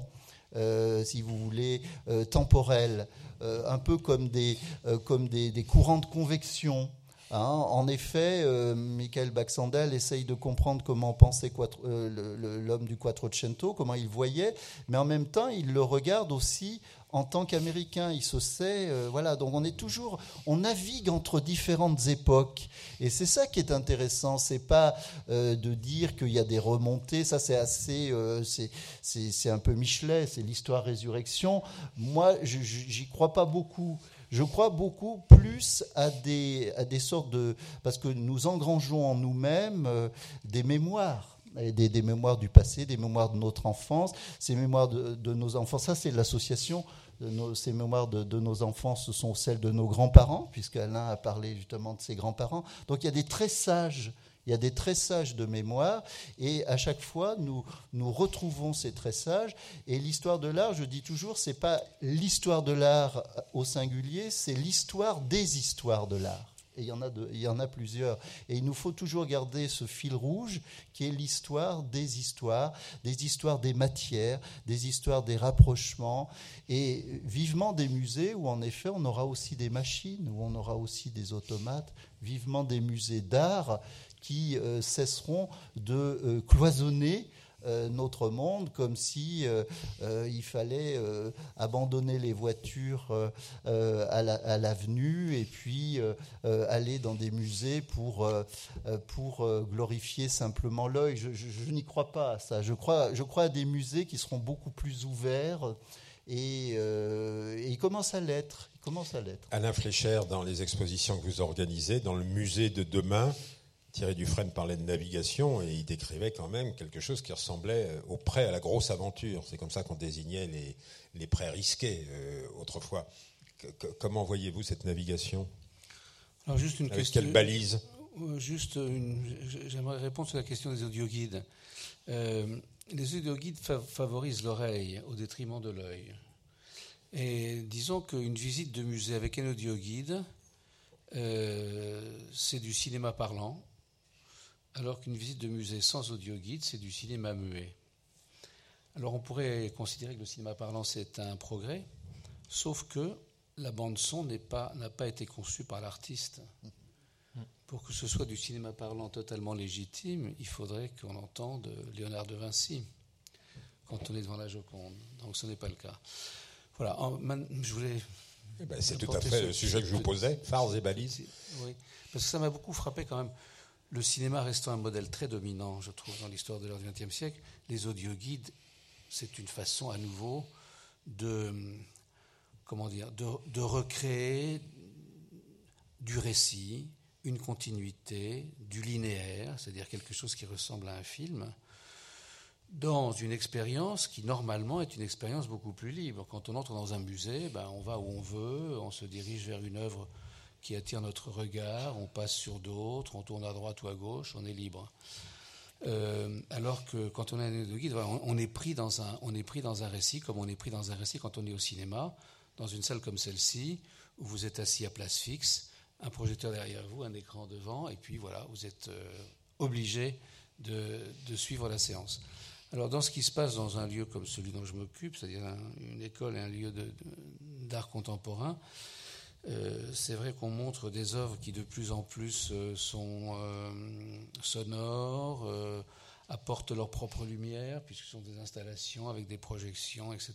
si vous voulez, temporelles euh, un peu comme des, euh, comme des, courants de convection. Hein. en effet, euh, Michael Baxandel essaye de comprendre comment pensait l'homme du Quattrocento, comment il voyait, mais en même temps, il le regarde aussi en tant qu'Américain, il se sait, euh, voilà. Donc on est toujours, on navigue entre différentes époques, et c'est ça qui est intéressant. C'est pas euh, de dire qu'il y a des remontées. Ça, c'est assez, euh, c'est un peu Michelet, c'est l'histoire résurrection. Moi, j'y crois pas beaucoup. Je crois beaucoup plus à des, à des sortes de, parce que nous engrangeons en nous-mêmes des mémoires des, des, mémoires du passé, des mémoires de notre enfance, ces mémoires de, de nos enfants. Ça, c'est l'association ces mémoires de, nos enfants, ce sont celles de nos grands-parents, puisqu'Alain a parlé justement de ses grands-parents. Donc il y a des tressages. Il y a des tressages de mémoire et à chaque fois nous, nous retrouvons ces tressages et l'histoire de l'art, je dis toujours, c'est pas l'histoire de l'art au singulier, c'est l'histoire des histoires de l'art et il y, en a plusieurs. Et il nous faut toujours garder ce fil rouge qui est l'histoire des histoires, des histoires des matières, des histoires des rapprochements, et vivement des musées où en effet on aura aussi des machines, où on aura aussi des automates, vivement des musées d'art qui euh, cesseront de euh, cloisonner notre monde, comme si euh, euh, il fallait abandonner les voitures à l'avenue et puis aller dans des musées pour, pour glorifier simplement l'œil. Je, n'y crois pas à ça. Je crois, je crois à des musées qui seront beaucoup plus ouverts. Et, et, il commence à l'être. Alain Flécher, dans les expositions que vous organisez, dans le musée de demain, Thierry Dufresne parlait de navigation et il décrivait quand même quelque chose qui ressemblait euh, au prêt à la grosse aventure. C'est comme ça qu'on désignait les, les prêts risqués euh, autrefois. comment voyez-vous cette navigation? Alors juste une Avec question. quelle balise? Euh, Juste, j'aimerais répondre sur la question des audioguides. Euh, les audioguides favorisent l'oreille au détriment de l'œil. Et disons qu'une visite de musée avec un audioguide, euh, c'est du cinéma parlant, alors qu'une visite de musée sans audio-guide, c'est du cinéma muet. Alors on pourrait considérer que le cinéma parlant, c'est un progrès, sauf que la bande-son n'a pas, pas été conçue par l'artiste. Pour que ce soit du cinéma parlant totalement légitime, il faudrait qu'on entende Léonard de Vinci quand on est devant la Joconde. Donc ce n'est pas le cas. Voilà, je voulais. Eh ben, c'est tout à fait le sujet que je vous posais, phares et balises. Oui, parce que ça m'a beaucoup frappé quand même le cinéma restant un modèle très dominant, je trouve, dans l'histoire de l'art du XXe siècle, les audioguides, c'est une façon à nouveau de, comment dire, de, recréer du récit, une continuité, du linéaire, c'est-à-dire quelque chose qui ressemble à un film, dans une expérience qui normalement est une expérience beaucoup plus libre. Quand on entre dans un musée, ben, on va où on veut, on se dirige vers une œuvre qui attire notre regard, on passe sur d'autres, on tourne à droite ou à gauche, on est libre. Euh, alors que quand on est un guide, on, est pris dans un, on est pris dans un récit comme on est pris dans un récit quand on est au cinéma, dans une salle comme celle-ci, où vous êtes assis à place fixe, un projecteur derrière vous, un écran devant, et puis voilà, vous êtes euh, obligé de, suivre la séance. Alors dans ce qui se passe dans un lieu comme celui dont je m'occupe, c'est-à-dire une école et un lieu d'art contemporain, euh, c'est vrai qu'on montre des œuvres qui de plus en plus euh, sont euh, sonores, apportent leur propre lumière, puisque ce sont des installations avec des projections, etc.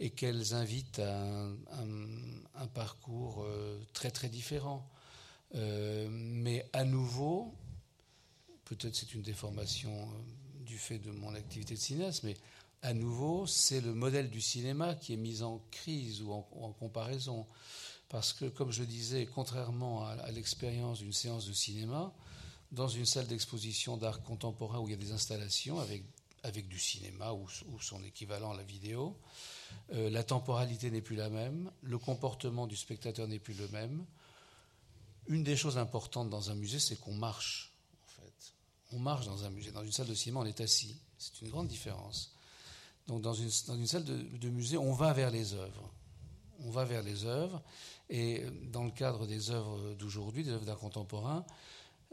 Et qu'elles invitent à un, parcours très très différent. Mais à nouveau, peut-être c'est une déformation du fait de mon activité de cinéaste, mais à nouveau, c'est le modèle du cinéma qui est mis en crise ou en, comparaison. Parce que, comme je disais, contrairement à l'expérience d'une séance de cinéma, dans une salle d'exposition d'art contemporain où il y a des installations avec, avec du cinéma ou, son équivalent, la vidéo, euh, la temporalité n'est plus la même, le comportement du spectateur n'est plus le même. Une des choses importantes dans un musée, c'est qu'on marche, en fait. On marche dans un musée. Dans une salle de cinéma, on est assis. C'est une grande différence. Donc, dans une, dans une salle de, musée, on va vers les œuvres. On va vers les œuvres. Et dans le cadre des œuvres d'aujourd'hui, des œuvres d'art contemporain,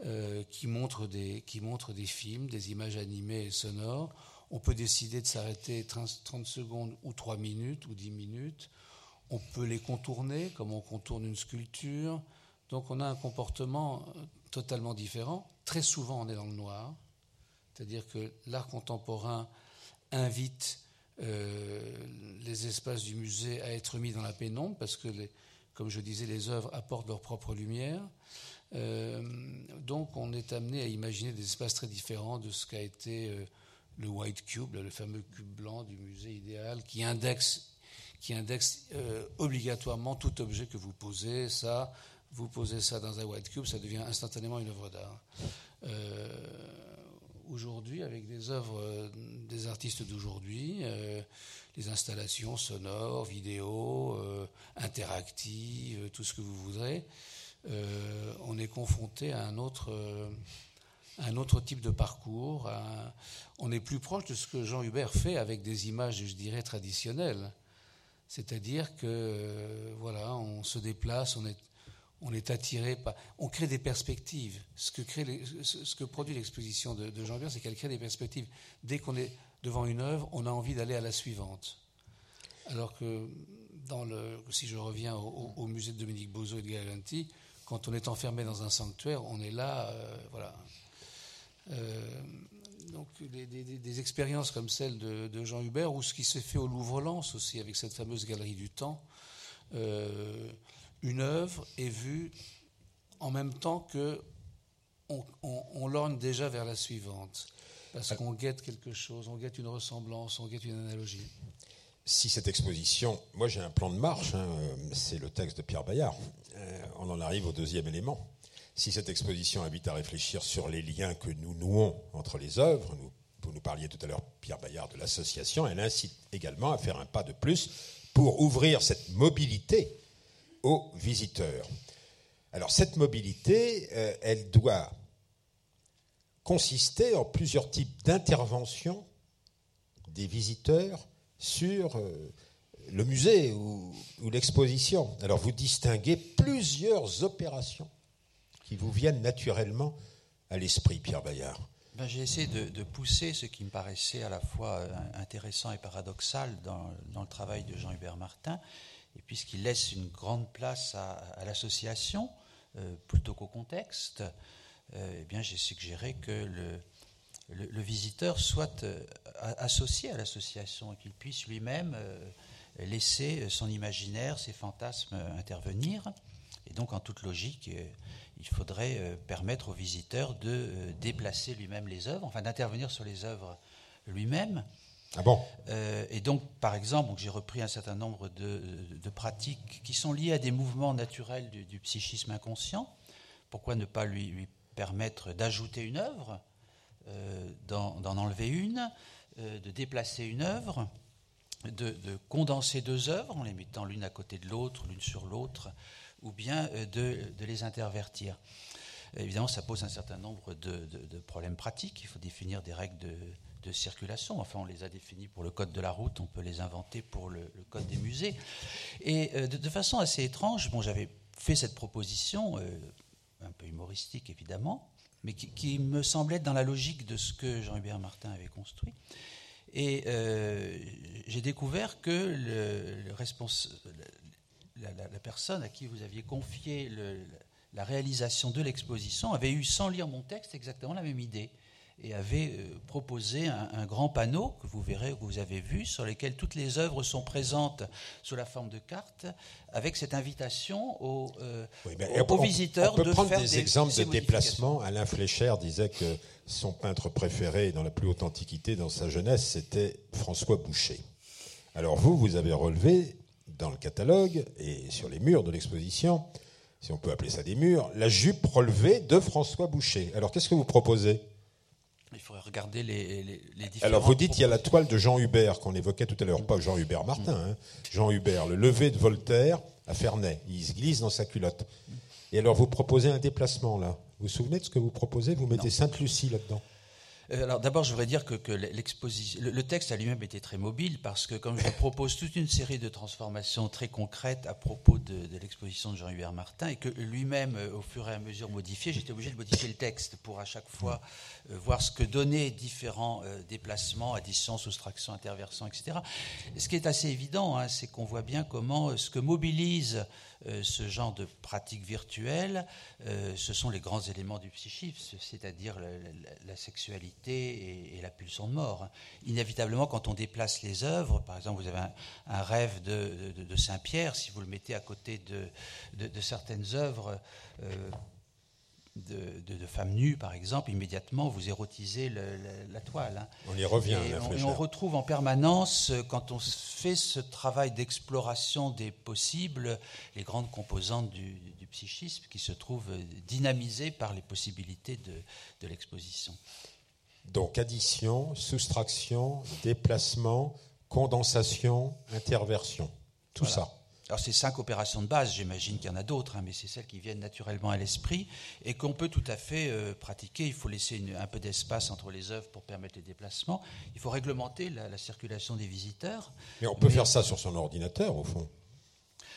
euh, qui, montrent des, qui montrent des films, des images animées et sonores. On peut décider de s'arrêter 30 secondes ou 3 minutes ou 10 minutes. On peut les contourner comme on contourne une sculpture. Donc on a un comportement euh, totalement différent. Très souvent on est dans le noir. C'est-à-dire que l'art contemporain invite euh, les espaces du musée à être mis dans la pénombre parce que, comme je disais, les œuvres apportent leur propre lumière. Euh, donc on est amené à imaginer des espaces très différents de ce qu'a été euh, le White Cube, le fameux cube blanc du musée idéal, qui indexe, qui indexe obligatoirement tout objet que vous posez. Ça, vous posez ça dans un White Cube, ça devient instantanément une œuvre d'art. Aujourd'hui, avec des œuvres des artistes d'aujourd'hui, les installations sonores, vidéo, interactives, tout ce que vous voudrez, euh, on est confronté à un autre, euh, un autre type de parcours. on est plus proche de ce que Jean Hubert fait avec des images, je dirais, traditionnelles. C'est-à-dire que, euh, voilà, on se déplace, on est, on est attiré par. On crée des perspectives. Ce que, produit l'exposition de, Jean Hubert, c'est qu'elle crée des perspectives. Dès qu'on est devant une œuvre, on a envie d'aller à la suivante. Alors que, si je reviens au, musée de Dominique Bozo et de Galanti, quand on est enfermé dans un sanctuaire, on est là, euh, voilà. Euh, donc des, expériences comme celle de, Jean Hubert, ou ce qui s'est fait au Louvre-Lens aussi, avec cette fameuse galerie du temps, euh, une œuvre est vue en même temps que on, on, lorgne déjà vers la suivante, parce qu'on guette quelque chose, on guette une ressemblance, on guette une analogie. Si cette exposition, moi j'ai un plan de marche, hein, c'est le texte de Pierre Bayard, euh, on en arrive au deuxième élément. Si cette exposition invite à réfléchir sur les liens que nous nouons entre les œuvres, nous, vous nous parliez tout à l'heure, Pierre Bayard, de l'association, elle incite également à faire un pas de plus pour ouvrir cette mobilité aux visiteurs. Alors cette mobilité, euh, elle doit consister en plusieurs types d'interventions des visiteurs sur euh, le musée ou, l'exposition. Alors vous distinguez plusieurs opérations qui vous viennent naturellement à l'esprit, Pierre Bayard. Ben, J'ai essayé de, pousser ce qui me paraissait à la fois euh, intéressant et paradoxal dans, le travail de Jean-Hubert Martin, et puisqu'il laisse une grande place à, l'association euh, plutôt qu'au contexte, eh bien j'ai suggéré que le, visiteur soit euh, associé à l'association et qu'il puisse lui-même euh, laisser son imaginaire, ses fantasmes intervenir. Et donc, en toute logique, euh, il faudrait permettre au visiteur de déplacer lui-même les œuvres, enfin d'intervenir sur les œuvres lui-même. Ah bon Et donc, par exemple, j'ai repris un certain nombre de, pratiques qui sont liées à des mouvements naturels du, psychisme inconscient. Pourquoi ne pas lui, permettre d'ajouter une œuvre euh, d'en enlever une, euh, de déplacer une œuvre, de, condenser deux œuvres en les mettant l'une à côté de l'autre, l'une sur l'autre, ou bien euh, de, les intervertir. Évidemment, ça pose un certain nombre de, problèmes pratiques. Il faut définir des règles de, circulation. Enfin, on les a définies pour le code de la route, on peut les inventer pour le, code des musées. Et de, façon assez étrange, bon, j'avais fait cette proposition, un peu humoristique évidemment, mais qui, me semblait dans la logique de ce que Jean-Hubert Martin avait construit. Et euh, j'ai découvert que la, personne à qui vous aviez confié la réalisation de l'exposition avait eu, sans lire mon texte, exactement la même idée. Et avait euh, proposé un, grand panneau que vous verrez, que vous avez vu, sur lequel toutes les œuvres sont présentes sous la forme de cartes, avec cette invitation aux, euh, visiteurs on peut prendre des, exemples de déplacement. Alain Fléchère disait que son peintre préféré dans la plus haute antiquité, dans sa jeunesse, c'était François Boucher. Alors vous, vous avez relevé dans le catalogue et sur les murs de l'exposition, si on peut appeler ça des murs, la jupe relevée de François Boucher. Alors qu'est-ce que vous proposez? Faudrait regarder les, les, Alors vous dites qu'il y a la toile de Jean Hubert qu'on évoquait tout à l'heure, pas Jean Hubert Martin, hein. Jean Hubert, le lever de Voltaire à Ferney. Il se glisse dans sa culotte. Et alors vous proposez un déplacement là. Vous vous souvenez de ce que vous proposez? Vous mettez Sainte-Lucie là-dedans? Euh, alors d'abord, je voudrais dire que, le, texte à lui-même était très mobile parce que comme je propose toute une série de transformations très concrètes à propos de, l'exposition de Jean-Hubert Martin et que lui-même, euh, au fur et à mesure modifié, j'étais obligé de modifier le texte pour à chaque fois euh, voir ce que donnaient différents déplacements, additions, soustractions, interversions, etc. Ce qui est assez évident, hein, c'est qu'on voit bien comment ce que mobilise euh, ce genre de pratique virtuelle, euh, ce sont les grands éléments du psychisme, c'est-à-dire la, sexualité et, la pulsion de mort. Inévitablement, quand on déplace les œuvres, par exemple, vous avez un, rêve de, Saint-Pierre, si vous le mettez à côté de, certaines œuvres, de, femmes nues, par exemple, immédiatement, vous érotisez la toile. Hein. On y revient. Et on, retrouve en permanence, euh, quand on fait ce travail d'exploration des possibles, les grandes composantes du, psychisme qui se trouvent euh, dynamisées par les possibilités de, l'exposition. Donc addition, soustraction, déplacement, condensation, interversion, tout ça. Alors ces cinq opérations de base, j'imagine qu'il y en a d'autres, hein, mais c'est celles qui viennent naturellement à l'esprit et qu'on peut tout à fait euh, pratiquer. Il faut laisser un peu d'espace entre les œuvres pour permettre les déplacements. Il faut réglementer la, circulation des visiteurs. Mais on peut faire ça sur son ordinateur, au fond.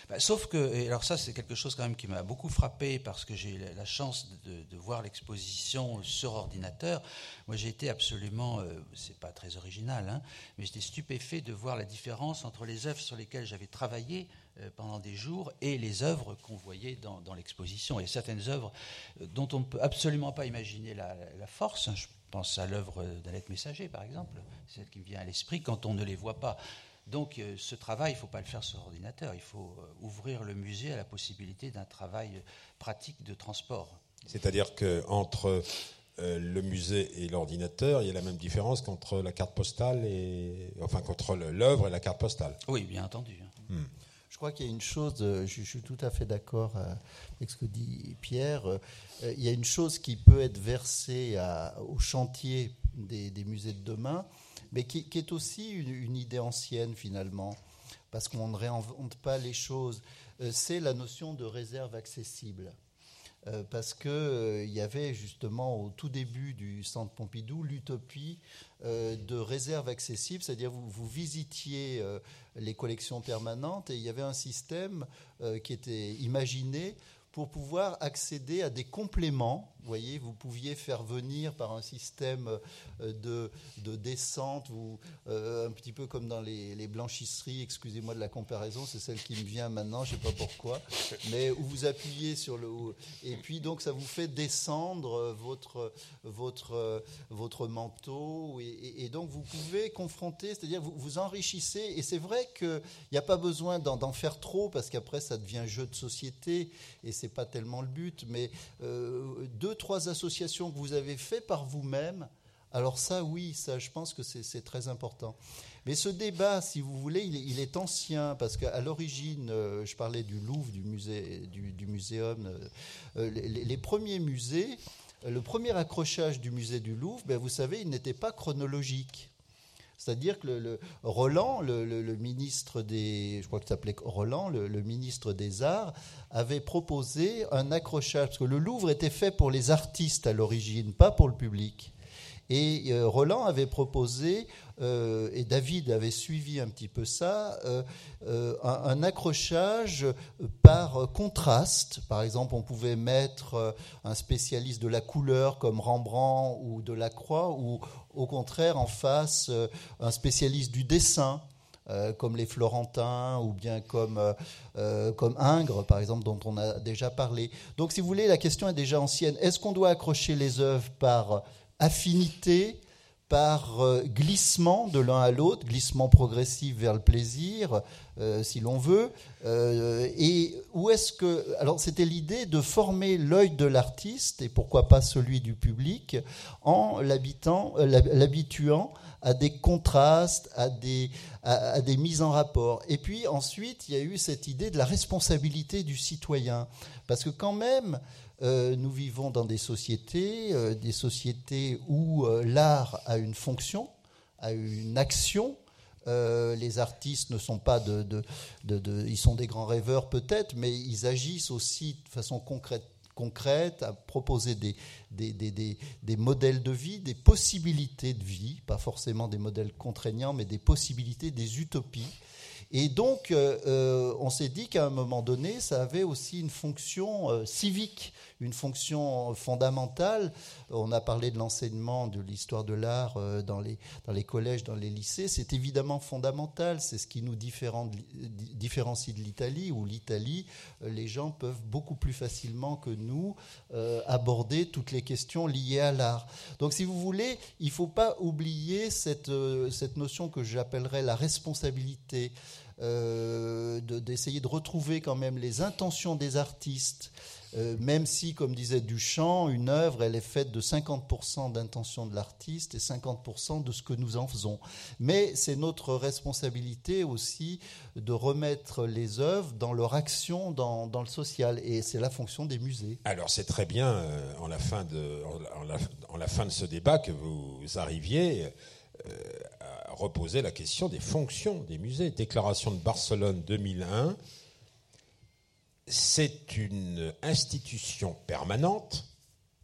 Bah, sauf que, et alors ça c'est quelque chose quand même qui m'a beaucoup frappé parce que j'ai eu la chance de, voir l'exposition sur ordinateur. Moi j'ai été absolument, euh, c'est pas très original, hein, mais j'étais stupéfait de voir la différence entre les œuvres sur lesquelles j'avais travaillé pendant des jours et les œuvres qu'on voyait dans, l'exposition. Et certaines œuvres euh, dont on ne peut absolument pas imaginer la, force. Hein. Je pense à l'œuvre d'Alette Messager, par exemple, celle qui me vient à l'esprit quand on ne les voit pas. Donc euh, ce travail, il ne faut pas le faire sur ordinateur, il faut ouvrir le musée à la possibilité d'un travail pratique de transport. C'est-à-dire qu'entre le musée et l'ordinateur, il y a la même différence qu'entre la carte postale et enfin qu'entre l'œuvre et la carte postale. Oui, bien entendu. Hmm. Je crois qu'il y a une chose, euh, je, suis tout à fait d'accord euh, avec ce que dit Pierre, euh, il y a une chose qui peut être versée au chantier des, musées de demain, mais qui, est aussi une, idée ancienne finalement, parce qu'on ne réinvente pas les choses. C'est la notion de réserve accessible. Parce qu'il y avait justement au tout début du centre Pompidou l'utopie de réserve accessible, c'est-à-dire vous, vous visitiez les collections permanentes et il y avait un système euh, qui était imaginé pour pouvoir accéder à des compléments voyez, vous pouviez faire venir par un système euh, de, de descente, ou, euh, un petit peu comme dans les, blanchisseries, excusez-moi de la comparaison, c'est celle qui me vient maintenant, je ne sais pas pourquoi, mais où vous appuyez sur le. Et puis donc ça vous fait descendre votre, votre, votre manteau, et, donc vous pouvez confronter, c'est-à-dire vous vous enrichissez, et c'est vrai qu'il n'y a pas besoin d'en faire trop, parce qu'après ça devient jeu de société, et c'est pas tellement le but, mais euh, deux trois associations que vous avez fait par vous-même, alors ça, oui, ça, je pense que c'est très important. Mais ce débat, si vous voulez, il est, ancien, parce qu'à l'origine, euh, je parlais du Louvre, du, musée, du, muséum, euh, euh, les, premiers musées, le premier accrochage du musée du Louvre, ben, vous savez, il n'était pas chronologique. C'est-à-dire que le, Roland, le, ministre des, je crois que s'appelait Roland, le, ministre des Arts, avait proposé un accrochage, parce que le Louvre était fait pour les artistes à l'origine, pas pour le public. Et euh, Roland avait proposé, euh, et David avait suivi un petit peu ça, euh, un, accrochage par contraste. Par exemple, on pouvait mettre un spécialiste de la couleur comme Rembrandt ou de la Croix, ou au contraire en face un spécialiste du dessin. comme les Florentins ou bien comme, comme Ingres, par exemple, dont on a déjà parlé. Donc, si vous voulez, la question est déjà ancienne. Est-ce qu'on doit accrocher les œuvres par affinité, par euh, glissement de l'un à l'autre, glissement progressif vers le plaisir, euh, si l'on veut. Euh, et où est-ce que. Alors, c'était l'idée de former l'œil de l'artiste, et pourquoi pas celui du public, en l'habituant à des contrastes, à des, à des mises en rapport. Et puis ensuite, il y a eu cette idée de la responsabilité du citoyen. Parce que, quand même, euh, nous vivons dans des sociétés, euh, des sociétés où euh, l'art a une fonction, a une action. les artistes ne sont pas de, de, ils sont des grands rêveurs peut-être, mais ils agissent aussi de façon concrète, concrète à proposer des, des, des, des, modèles de vie, des possibilités de vie, pas forcément des modèles contraignants, mais des possibilités, des utopies. Et donc, on s'est dit qu'à un moment donné, ça avait aussi une fonction civique une fonction fondamentale. On a parlé de l'enseignement de l'histoire de l'art euh, dans les, collèges, dans les lycées. C'est évidemment fondamental. C'est ce qui nous différencie de l'Italie, où l'Italie, euh, les gens peuvent beaucoup plus facilement que nous euh, aborder toutes les questions liées à l'art. Donc, si vous voulez, il ne faut pas oublier cette, cette notion que j'appellerais la responsabilité. d'essayer de, retrouver quand même les intentions des artistes, euh, même si, comme disait Duchamp, une œuvre, elle est faite de 50% d'intention de l'artiste et 50% de ce que nous en faisons. Mais c'est notre responsabilité aussi de remettre les œuvres dans leur action dans, le social. Et c'est la fonction des musées. Alors c'est très bien, euh, en, la fin de, en, la, fin de ce débat, que vous arriviez euh, à reposer la question des fonctions des musées. Déclaration de Barcelone 2001 c'est une institution permanente,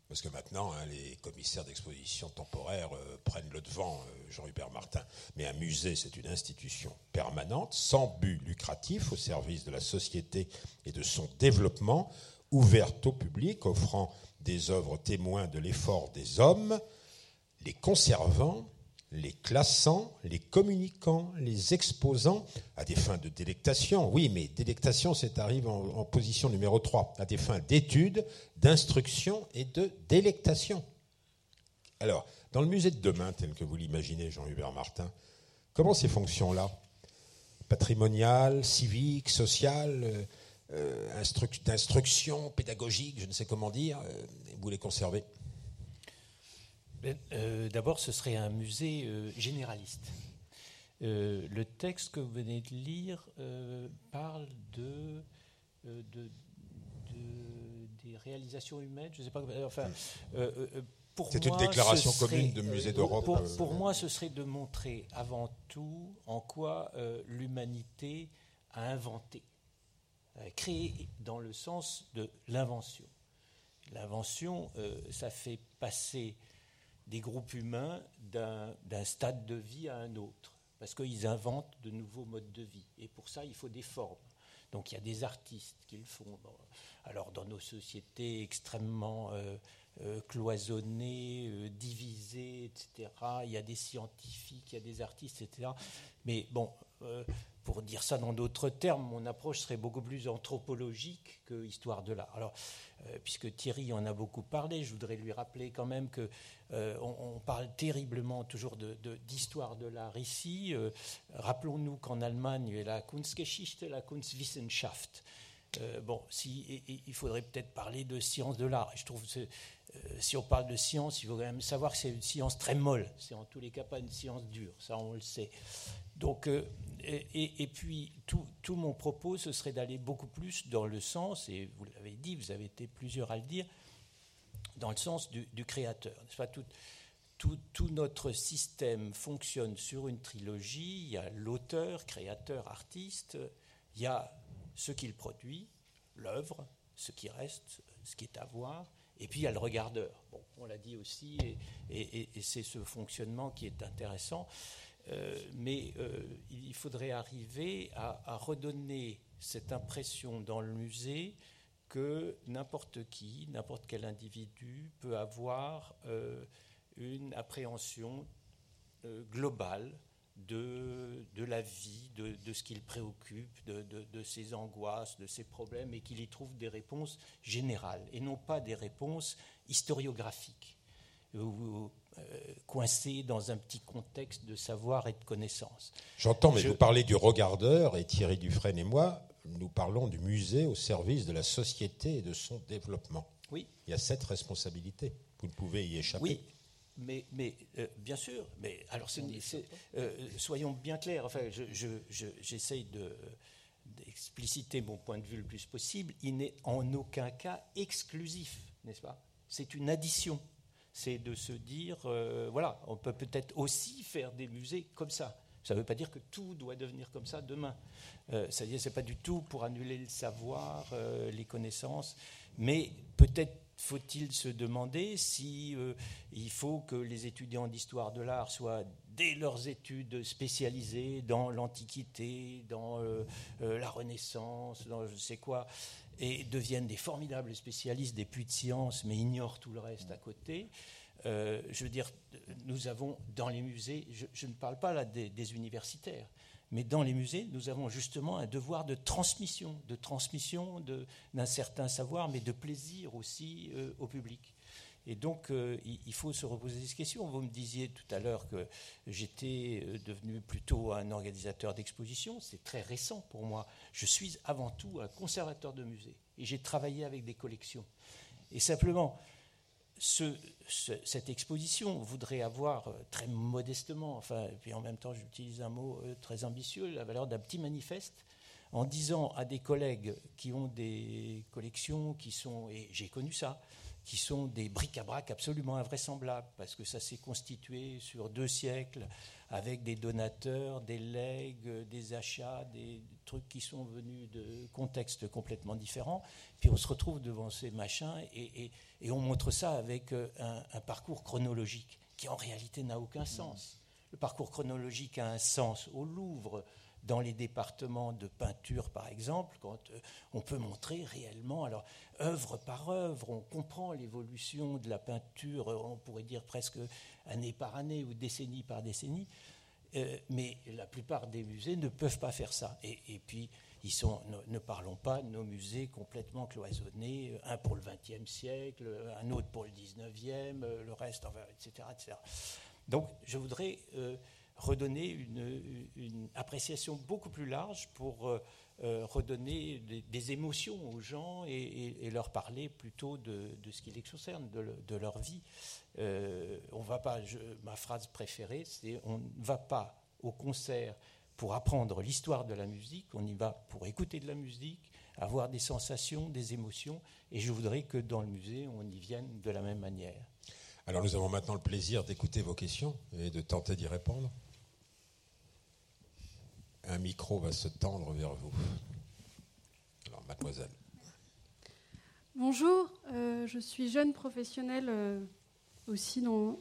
parce que maintenant, hein, les commissaires d'exposition temporaire euh, prennent le devant, euh, Jean-Hubert Martin, mais un musée, c'est une institution permanente, sans but lucratif, au service de la société et de son développement, ouverte au public, offrant des œuvres témoins de l'effort des hommes, les conservant les classant, les communiquant, les exposant à des fins de délectation. Oui, mais délectation, c'est arrive en, position numéro 3, à des fins d'étude, d'instruction et de délectation. Alors, dans le musée de demain, tel que vous l'imaginez, Jean-Hubert Martin, comment ces fonctions-là, patrimoniales, civiques, sociales, euh, d'instruction, pédagogique, je ne sais comment dire, euh, vous les conservez? Euh, d'abord, ce serait un musée euh, généraliste. Euh, le texte que vous venez de lire parle de, des réalisations humaines. Je sais pas. Enfin, c'est une déclaration commune de musée d'Europe. Pour, moi, ce serait de montrer avant tout en quoi l'humanité a inventé, créé dans le sens de l'invention. L'invention, ça fait passer des groupes humains d'un stade de vie à un autre, parce qu'ils inventent de nouveaux modes de vie. Et pour ça, il faut des formes. Donc il y a des artistes qui le font. Alors dans nos sociétés extrêmement euh, euh, cloisonnées, euh, divisées, etc., il y a des scientifiques, il y a des artistes, etc. Mais bon, pour dire ça dans d'autres termes, mon approche serait beaucoup plus anthropologique que histoire de l'art. Alors, puisque Thierry en a beaucoup parlé, je voudrais lui rappeler quand même que euh, on, parle terriblement toujours d'histoire de, l'art ici. Euh, rappelons-nous qu'en Allemagne, il y a la Kunstgeschichte, la Kunstwissenschaft. Euh, bon, si, il faudrait peut-être parler de science de l'art. Je trouve que si on parle de science, il faut quand même savoir que c'est une science très molle. C'est en tous les cas pas une science dure, ça on le sait. Donc, et, puis tout, mon propos, ce serait d'aller beaucoup plus dans le sens, et vous l'avez dit, vous avez été plusieurs à le dire, dans le sens du, créateur. Pas? Tout, tout, notre système fonctionne sur une trilogie. Il y a l'auteur, créateur, artiste. Il y a ce qu'il produit, l'œuvre, ce qui reste, ce qui est à voir. Et puis il y a le regardeur. On l'a dit aussi, et, c'est ce fonctionnement qui est intéressant. Euh, mais euh, il faudrait arriver à, redonner cette impression dans le musée que n'importe qui, n'importe quel individu peut avoir euh, une appréhension globale de, de, la vie, de, de ce qu'il préoccupe, de, de, ses angoisses, de ses problèmes, et qu'il y trouve des réponses générales, et non pas des réponses historiographiques. coincé dans un petit contexte de savoir et de connaissance. J'entends, mais vous parlez du regardeur, et Thierry Dufresne et moi, nous parlons du musée au service de la société et de son développement. Oui. Il y a cette responsabilité. Vous ne pouvez y échapper. Oui, mais, mais euh, bien sûr. Mais alors, euh, soyons bien clairs. Enfin, j'essaye de d'expliciter mon point de vue le plus possible. Il n'est en aucun cas exclusif, n'est-ce pas? C'est une addition. C'est de se dire, euh, voilà, on peut peut-être aussi faire des musées comme ça. Ça ne veut pas dire que tout doit devenir comme ça demain. Euh, C'est-à-dire, c'est pas du tout pour annuler le savoir, euh, les connaissances, mais peut-être faut-il se demander si euh, il faut que les étudiants d'histoire de l'art soient dès leurs études spécialisés dans l'Antiquité, dans euh, la Renaissance, dans je sais quoi, et deviennent des formidables spécialistes des puits de science, mais ignorent tout le reste à côté? Euh, je veux dire, nous avons dans les musées, je, ne parle pas là des, universitaires, mais dans les musées, nous avons justement un devoir de transmission, de transmission d'un certain savoir, mais de plaisir aussi euh, au public. Et donc, euh, il faut se reposer des questions. Vous me disiez tout à l'heure que j'étais devenu plutôt un organisateur d'exposition. C'est très récent pour moi. Je suis avant tout un conservateur de musées. Et j'ai travaillé avec des collections. Et simplement, cette exposition voudrait avoir euh, très modestement, enfin, et puis en même temps j'utilise un mot euh, très ambitieux, la valeur d'un petit manifeste, en disant à des collègues qui ont des collections qui sont, et j'ai connu ça, qui sont des bric-à-brac absolument invraisemblables, parce que ça s'est constitué sur deux siècles avec des donateurs, des legs, des achats, des trucs qui sont venus de contextes complètement différents. Puis on se retrouve devant ces machins et, on montre ça avec euh, un, parcours chronologique qui en réalité n'a aucun sens. Le parcours chronologique a un sens au Louvre, dans les départements de peinture, par exemple, quand euh, on peut montrer réellement, alors œuvre par œuvre, on comprend l'évolution de la peinture, on pourrait dire presque année par année ou décennie par décennie, euh, mais la plupart des musées ne peuvent pas faire ça. Et, puis, ils sont, ne, parlons pas de nos musées complètement cloisonnés, un pour le XXe siècle, un autre pour le XIXe, le reste, etc., etc. Donc, je voudrais euh, redonner une, appréciation beaucoup plus large pour euh, redonner des, émotions aux gens et, leur parler plutôt de, ce qui les concerne, de, leur vie. Euh, on va pas, ma phrase préférée, c'est on ne va pas au concert pour apprendre l'histoire de la musique, on y va pour écouter de la musique, avoir des sensations, des émotions, et je voudrais que dans le musée, on y vienne de la même manière. Alors nous avons maintenant le plaisir d'écouter vos questions et de tenter d'y répondre un micro va se tendre vers vous. Alors, mademoiselle. Bonjour, euh, je suis jeune professionnelle euh, aussi dans,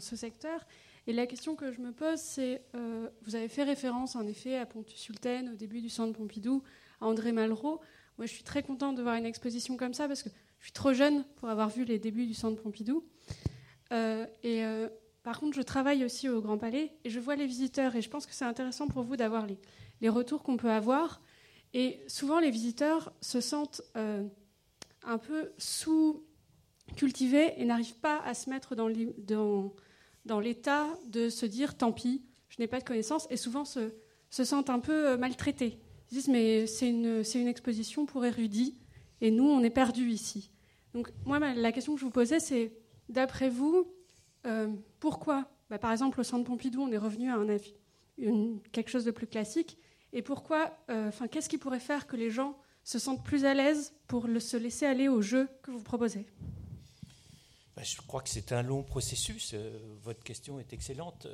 ce secteur. Et la question que je me pose, c'est, euh, vous avez fait référence en effet à Pontus-Sulten au début du centre Pompidou, à André Malraux. Moi, je suis très contente de voir une exposition comme ça parce que je suis trop jeune pour avoir vu les débuts du centre Pompidou. et par contre, je travaille aussi au Grand Palais et je vois les visiteurs et je pense que c'est intéressant pour vous d'avoir les, retours qu'on peut avoir. Et souvent, les visiteurs se sentent euh, un peu sous-cultivés et n'arrivent pas à se mettre dans, l'état de se dire tant pis, je n'ai pas de connaissances et souvent se, sentent un peu euh, maltraités. Ils disent mais c'est une, une exposition pour érudits et nous, on est perdus ici. Donc, moi, la question que je vous posais, c'est d'après vous, euh, pourquoi bah, Par exemple, au centre Pompidou, on est revenu à un avis, quelque chose de plus classique. Et pourquoi euh, Enfin, qu'est-ce qui pourrait faire que les gens se sentent plus à l'aise pour se laisser aller au jeu que vous proposez? Bah, Je crois que c'est un long processus. Euh, votre question est excellente.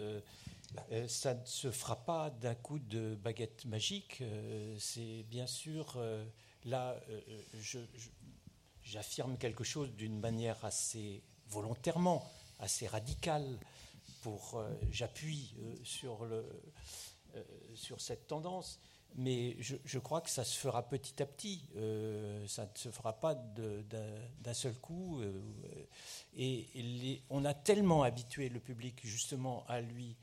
ça ne se fera pas d'un coup de baguette magique. c'est bien sûr là, j'affirme quelque chose d'une manière assez volontairement assez radical pour euh, j'appuie euh, sur, le, euh, sur cette tendance, mais je, crois que ça se fera petit à petit, ça ne se fera pas d'un seul coup. et on a tellement habitué le public justement à lui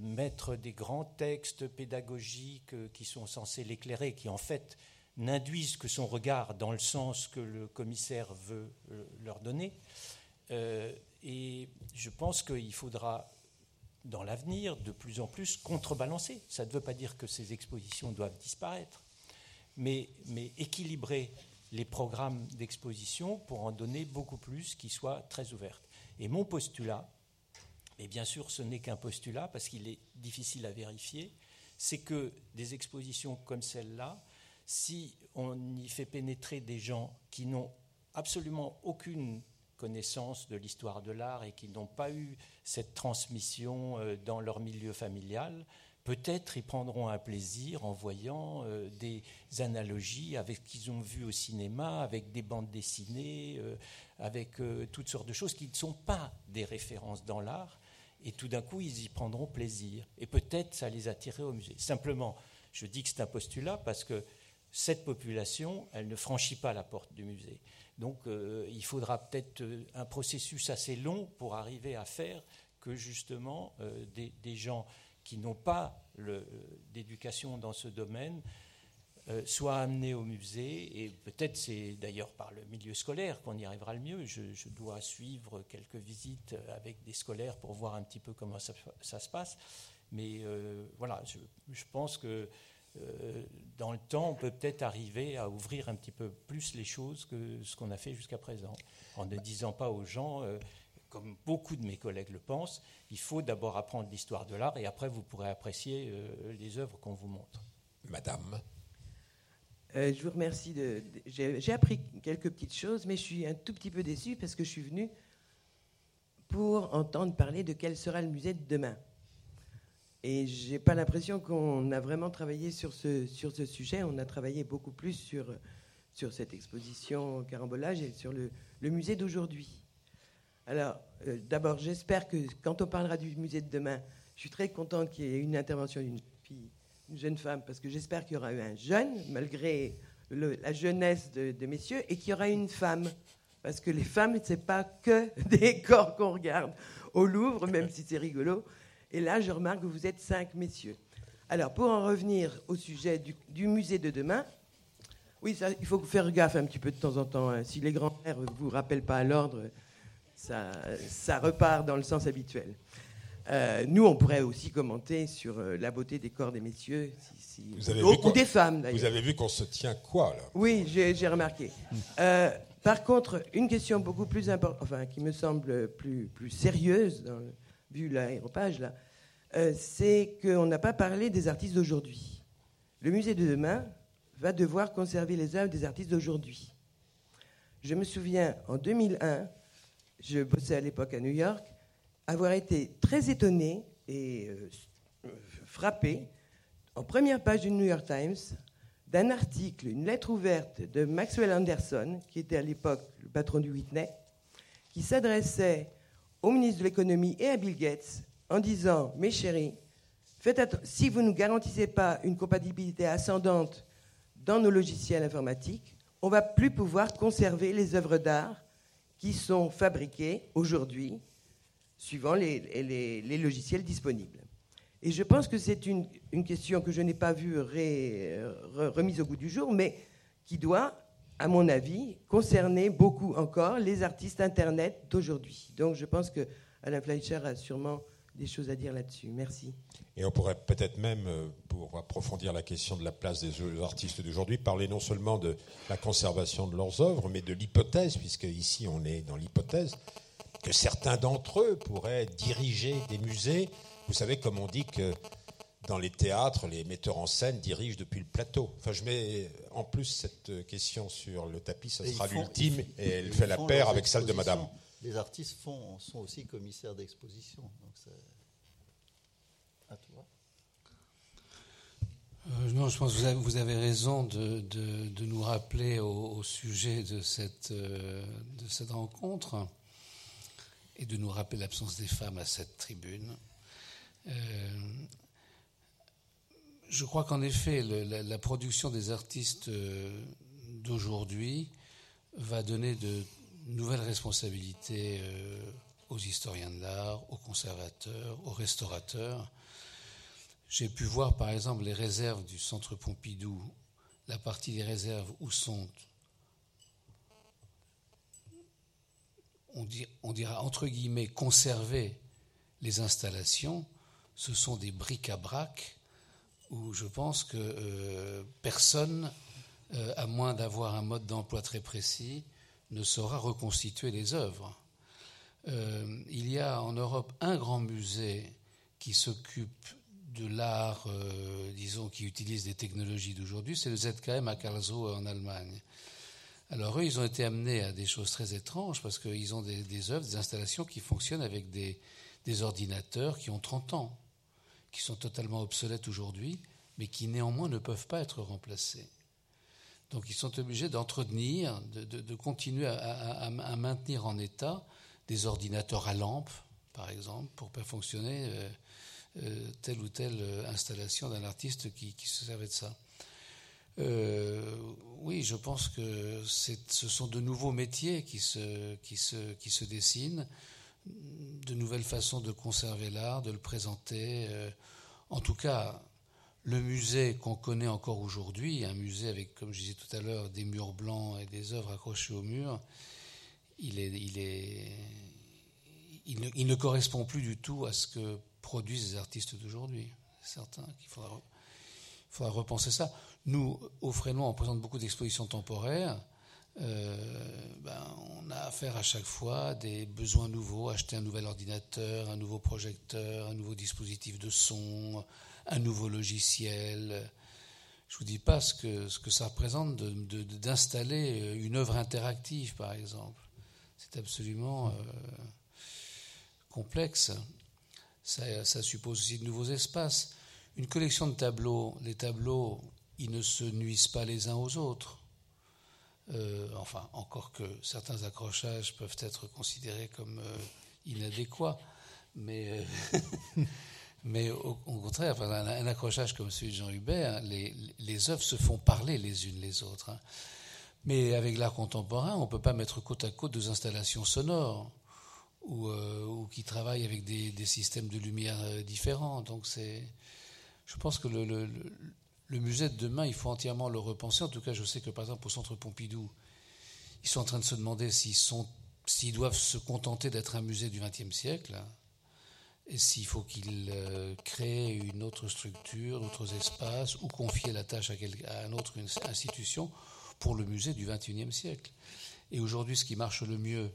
mettre des grands textes pédagogiques qui sont censés l'éclairer, qui en fait n'induisent que son regard dans le sens que le commissaire veut leur donner, et je pense qu'il faudra dans l'avenir de plus en plus contrebalancer. Ça ne veut pas dire que ces expositions doivent disparaître, mais, mais équilibrer les programmes d'exposition pour en donner beaucoup plus qui soient très ouvertes. Et mon postulat, et bien sûr ce n'est qu'un postulat parce qu'il est difficile à vérifier, c'est que des expositions comme celle-là, si on y fait pénétrer des gens qui n'ont absolument aucune connaissance de l'histoire de l'art et qui n'ont pas eu cette transmission euh, dans leur milieu familial, peut-être ils prendront un plaisir en voyant euh, des analogies avec ce qu'ils ont vu au cinéma, avec des bandes dessinées, euh, avec toutes sortes de choses qui ne sont pas des références dans l'art. Et tout d'un coup, ils y prendront plaisir. Et peut-être ça les attirer au musée. Simplement, je dis que c'est un postulat parce que cette population, elle ne franchit pas la porte du musée. Donc euh, il faudra peut-être euh, un processus assez long pour arriver à faire que justement euh, des, gens qui n'ont pas d'éducation dans ce domaine soient amenés au musée. Et peut-être c'est d'ailleurs par le milieu scolaire qu'on y arrivera le mieux. Je, dois suivre quelques visites avec des scolaires pour voir un petit peu comment ça, se passe. Mais voilà, je pense que dans le temps, on peut peut-être arriver à ouvrir un petit peu plus les choses que ce qu'on a fait jusqu'à présent, en ne disant pas aux gens, euh, comme beaucoup de mes collègues le pensent, il faut d'abord apprendre l'histoire de l'art et après vous pourrez apprécier euh, les œuvres qu'on vous montre. Madame. je vous remercie. De, j'ai, appris quelques petites choses, mais je suis un tout petit peu déçu parce que je suis venu pour entendre parler de quel sera le musée de demain. Et j'ai pas l'impression qu'on a vraiment travaillé sur ce, sur ce sujet. On a travaillé beaucoup plus sur, sur cette exposition carambolage et sur le, le musée d'aujourd'hui. Alors, euh, d'abord, j'espère que quand on parlera du musée de demain, je suis très contente qu'il y ait une intervention d'une jeune femme, parce que j'espère qu'il y aura eu un jeune, malgré la jeunesse de, de messieurs, et qu'il y aura une femme. Parce que les femmes, ce n'est pas que des corps qu'on regarde au Louvre, même si c'est rigolo. Et là, je remarque que vous êtes cinq messieurs. Alors, pour en revenir au sujet du, musée de demain, oui, il faut faire gaffe un petit peu de temps en temps. Hein. Si les grands-pères ne vous rappellent pas à l'ordre, ça, ça, repart dans le sens habituel. Euh, nous, on pourrait aussi commenter sur euh, la beauté des corps des messieurs, vous avez ou, des femmes d'ailleurs. Vous avez vu qu'on se tient quoi là? Oui, j'ai remarqué. Euh, par contre, une question beaucoup plus importante, enfin qui me semble plus, plus sérieuse dans le, vu l'aéropage là, euh, c'est qu'on n'a pas parlé des artistes d'aujourd'hui. Le musée de demain va devoir conserver les œuvres des artistes d'aujourd'hui. Je me souviens, en 2001, je bossais à l'époque à New York, avoir été très étonné et euh, frappé, en première page du New York Times, d'un article, une lettre ouverte de Maxwell Anderson, qui était à l'époque le patron du Whitney, qui s'adressait au ministre de l'économie et à Bill Gates en disant Mes chéris, si vous ne garantissez pas une compatibilité ascendante dans nos logiciels informatiques, on ne va plus pouvoir conserver les œuvres d'art qui sont fabriquées aujourd'hui suivant les, logiciels disponibles. Et je pense que c'est une, question que je n'ai pas vue remise au goût du jour, mais qui doit à mon avis, concerner beaucoup encore les artistes Internet d'aujourd'hui. Donc je pense que Alain Fleischer a sûrement des choses à dire là-dessus. Merci. Et on pourrait peut-être même, euh, pour approfondir la question de la place des artistes d'aujourd'hui, parler non seulement de la conservation de leurs œuvres, mais de l'hypothèse, puisque ici on est dans l'hypothèse, que certains d'entre eux pourraient diriger des musées. Vous savez, comme on dit que dans les théâtres, les metteurs en scène dirigent depuis le plateau. Enfin, je mets en plus cette question sur le tapis, ça sera l'ultime, et elle fait la paire avec celle de Madame. Les artistes font, sont aussi commissaires d'exposition. À toi. Euh, non, je pense que vous avez, vous avez raison de, de, nous rappeler au, sujet de cette, euh, de cette rencontre et de nous rappeler l'absence des femmes à cette tribune. Euh, je crois qu'en effet, la, production des artistes euh, d'aujourd'hui va donner de nouvelles responsabilités euh, aux historiens de l'art, aux conservateurs, aux restaurateurs. J'ai pu voir par exemple les réserves du centre Pompidou, la partie des réserves où sont on, on dira entre guillemets, conserver les installations, ce sont des bric-à-brac où je pense que euh, personne, euh, à moins d'avoir un mode d'emploi très précis, ne saura reconstituer les œuvres. Euh, il y a en Europe un grand musée qui s'occupe de l'art, disons, qui utilise des technologies d'aujourd'hui, c'est le ZKM à Karlsruhe en Allemagne. Alors eux, ils ont été amenés à des choses très étranges parce qu'ils ont des, œuvres, des installations qui fonctionnent avec des, des ordinateurs qui ont 30 ans qui sont totalement obsolètes aujourd'hui, mais qui néanmoins ne peuvent pas être remplacés. Donc ils sont obligés d'entretenir, de, continuer à, maintenir en état des ordinateurs à lampe, par exemple, pour faire fonctionner euh, euh, telle ou telle installation d'un artiste qui, se servait de ça. Euh, oui, je pense que ce sont de nouveaux métiers qui se dessinent de nouvelles façons de conserver l'art, de le présenter. Euh, en tout cas, le musée qu'on connaît encore aujourd'hui, un musée avec, comme je disais tout à l'heure, des murs blancs et des œuvres accrochées au mur, il, est, il, est, il, ne, correspond plus du tout à ce que produisent les artistes d'aujourd'hui. C'est certain qu'il faudra, repenser ça. Nous, au Frénois, on présente beaucoup d'expositions temporaires. Euh, ben, on a affaire à chaque fois à des besoins nouveaux, acheter un nouvel ordinateur, un nouveau projecteur, un nouveau dispositif de son, un nouveau logiciel. Je vous dis pas ce que, ce que ça représente d'installer une œuvre interactive, par exemple. C'est absolument euh, complexe. Ça, suppose aussi de nouveaux espaces. Une collection de tableaux, les tableaux, ils ne se nuisent pas les uns aux autres. Euh, enfin, encore que certains accrochages peuvent être considérés comme euh, inadéquats, mais, euh, mais au, contraire, un, accrochage comme celui de Jean Hubert, les, les, œuvres se font parler les unes les autres. Hein. Mais avec l'art contemporain, on ne peut pas mettre côte à côte deux installations sonores ou, qui travaillent avec des, systèmes de lumière différents. Donc c'est, je pense que le musée de demain, il faut entièrement le repenser. En tout cas, je sais que par exemple au Centre Pompidou, ils sont en train de se demander s'ils doivent se contenter d'être un musée du XXe siècle et s'il faut qu'ils euh, créent une autre structure, d'autres espaces ou confier la tâche à, à une autre institution pour le musée du XXIe siècle. Et aujourd'hui, ce qui marche le mieux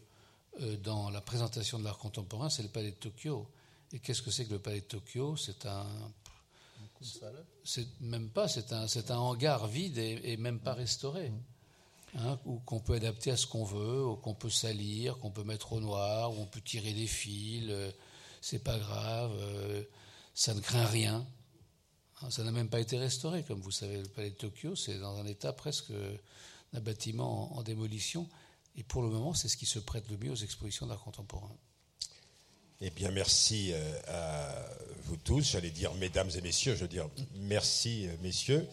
euh, dans la présentation de l'art contemporain, c'est le Palais de Tokyo. Et qu'est-ce que c'est que le Palais de Tokyo? C'est un c'est même pas, c'est un, un, hangar vide et, même pas restauré. Mmh. Hein, ou qu'on peut adapter à ce qu'on veut, ou qu'on peut salir, qu'on peut mettre au noir, ou on peut tirer des fils, euh, c'est pas grave, euh, ça ne craint rien. Hein, ça n'a même pas été restauré, comme vous savez, le palais de Tokyo, c'est dans un état presque d'un bâtiment en démolition, et pour le moment, c'est ce qui se prête le mieux aux expositions d'art contemporain. Eh bien, merci euh, à vous tous. J'allais dire mesdames et messieurs, je veux dire merci euh, messieurs.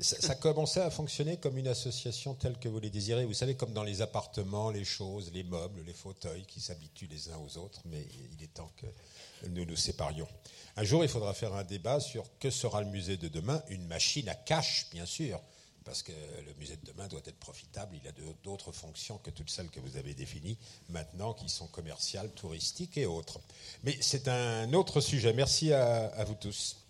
Ça, ça commençait à fonctionner comme une association telle que vous les désirez. Vous savez, comme dans les appartements, les choses, les meubles, les fauteuils qui s'habituent les uns aux autres, mais il est temps que nous nous séparions. Un jour, il faudra faire un débat sur que sera le musée de demain. Une machine à cash, bien sûr parce que le musée de demain doit être profitable. Il a d'autres fonctions que toutes celles que vous avez définies maintenant, qui sont commerciales, touristiques et autres. Mais c'est un autre sujet. Merci à vous tous.